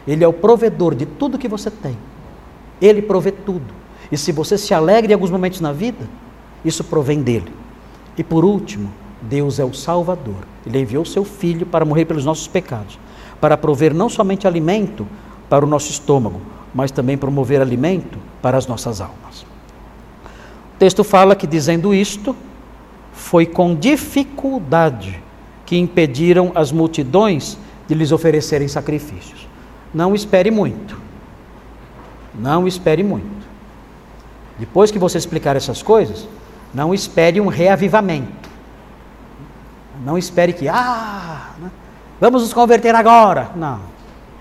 Ele é o provedor de tudo que você tem. Ele provê tudo. E se você se alegra em alguns momentos na vida, isso provém dele. E por último, Deus é o Salvador. Ele enviou seu Filho para morrer pelos nossos pecados, para prover não somente alimento para o nosso estômago, mas também promover alimento para as nossas almas. Texto fala que, dizendo isto, foi com dificuldade que impediram as multidões de lhes oferecerem sacrifícios. Não espere muito. Não espere muito. Depois que você explicar essas coisas, não espere um reavivamento. Não espere que, ah, né, vamos nos converter agora. Não,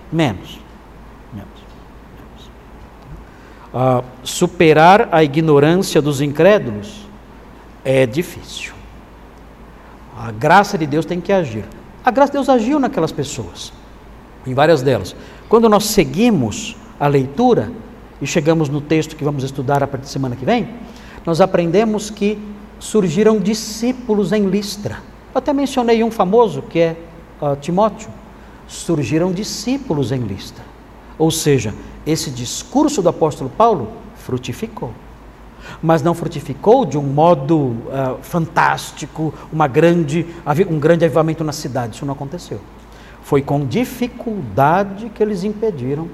menos, menos. Superar a ignorância dos incrédulos é difícil. A graça de Deus tem que agir. A graça de Deus agiu naquelas pessoas, em várias delas. Quando nós seguimos a leitura e chegamos no texto que vamos estudar a partir da semana que vem, nós aprendemos que surgiram discípulos em Listra. Eu até mencionei um famoso, que é uh, Timóteo. Surgiram discípulos em Listra. Ou seja, esse discurso do apóstolo Paulo frutificou. Mas não frutificou de um modo uh, fantástico, uma grande, um grande avivamento na cidade. Isso não aconteceu. Foi com dificuldade que eles impediram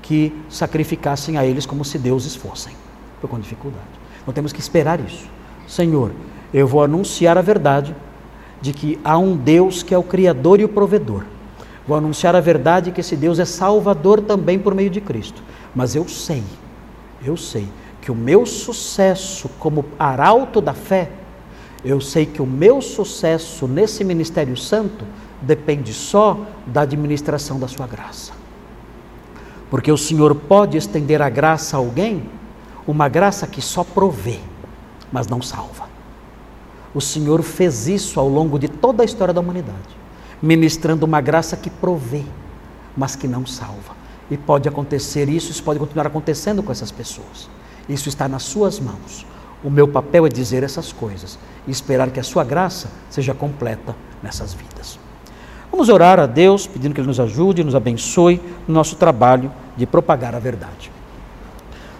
que sacrificassem a eles como se deuses fossem. Foi com dificuldade. Não temos que esperar isso. Senhor, eu vou anunciar a verdade de que há um Deus que é o Criador e o Provedor. Vou anunciar a verdade que esse Deus é Salvador também por meio de Cristo. Mas eu sei, eu sei que o meu sucesso como arauto da fé, eu sei que o meu sucesso nesse ministério santo depende só da administração da sua graça. Porque o Senhor pode estender a graça a alguém uma graça que só provê, mas não salva. O Senhor fez isso ao longo de toda a história da humanidade, ministrando uma graça que provê, mas que não salva. E pode acontecer isso, isso pode continuar acontecendo com essas pessoas. Isso está nas suas mãos. O meu papel é dizer essas coisas e esperar que a sua graça seja completa nessas vidas. Vamos orar a Deus, pedindo que Ele nos ajude, nos abençoe no nosso trabalho de propagar a verdade.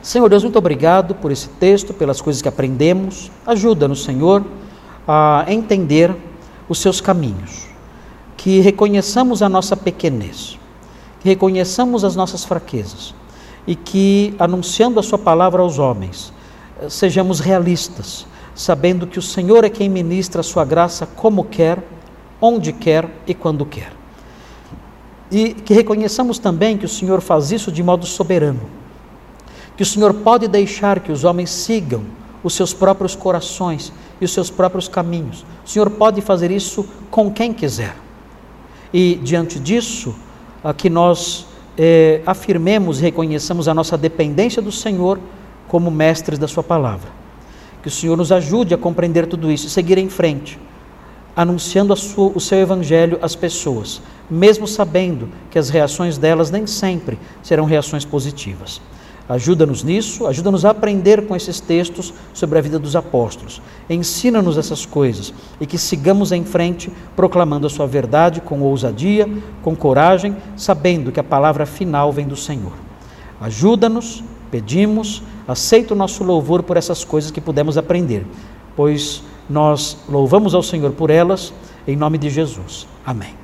Senhor Deus, muito obrigado por esse texto, pelas coisas que aprendemos. Ajuda-nos, Senhor, a entender os seus caminhos. Que reconheçamos a nossa pequenez, que reconheçamos as nossas fraquezas e que, anunciando a Sua palavra aos homens, sejamos realistas, sabendo que o Senhor é quem ministra a Sua graça como quer, onde quer e quando quer. E que reconheçamos também que o Senhor faz isso de modo soberano que o Senhor pode deixar que os homens sigam os seus próprios corações e os seus próprios caminhos. O Senhor pode fazer isso com quem quiser. E diante disso, que nós eh, afirmemos reconheçamos a nossa dependência do Senhor como mestres da Sua palavra. Que o Senhor nos ajude a compreender tudo isso e seguir em frente, anunciando sua, o seu Evangelho às pessoas, mesmo sabendo que as reações delas nem sempre serão reações positivas. Ajuda-nos nisso, ajuda-nos a aprender com esses textos sobre a vida dos apóstolos. Ensina-nos essas coisas e que sigamos em frente proclamando a Sua verdade com ousadia, com coragem, sabendo que a palavra final vem do Senhor. Ajuda-nos pedimos, aceita o nosso louvor por essas coisas que pudemos aprender, pois nós louvamos ao Senhor por elas, em nome de Jesus. Amém.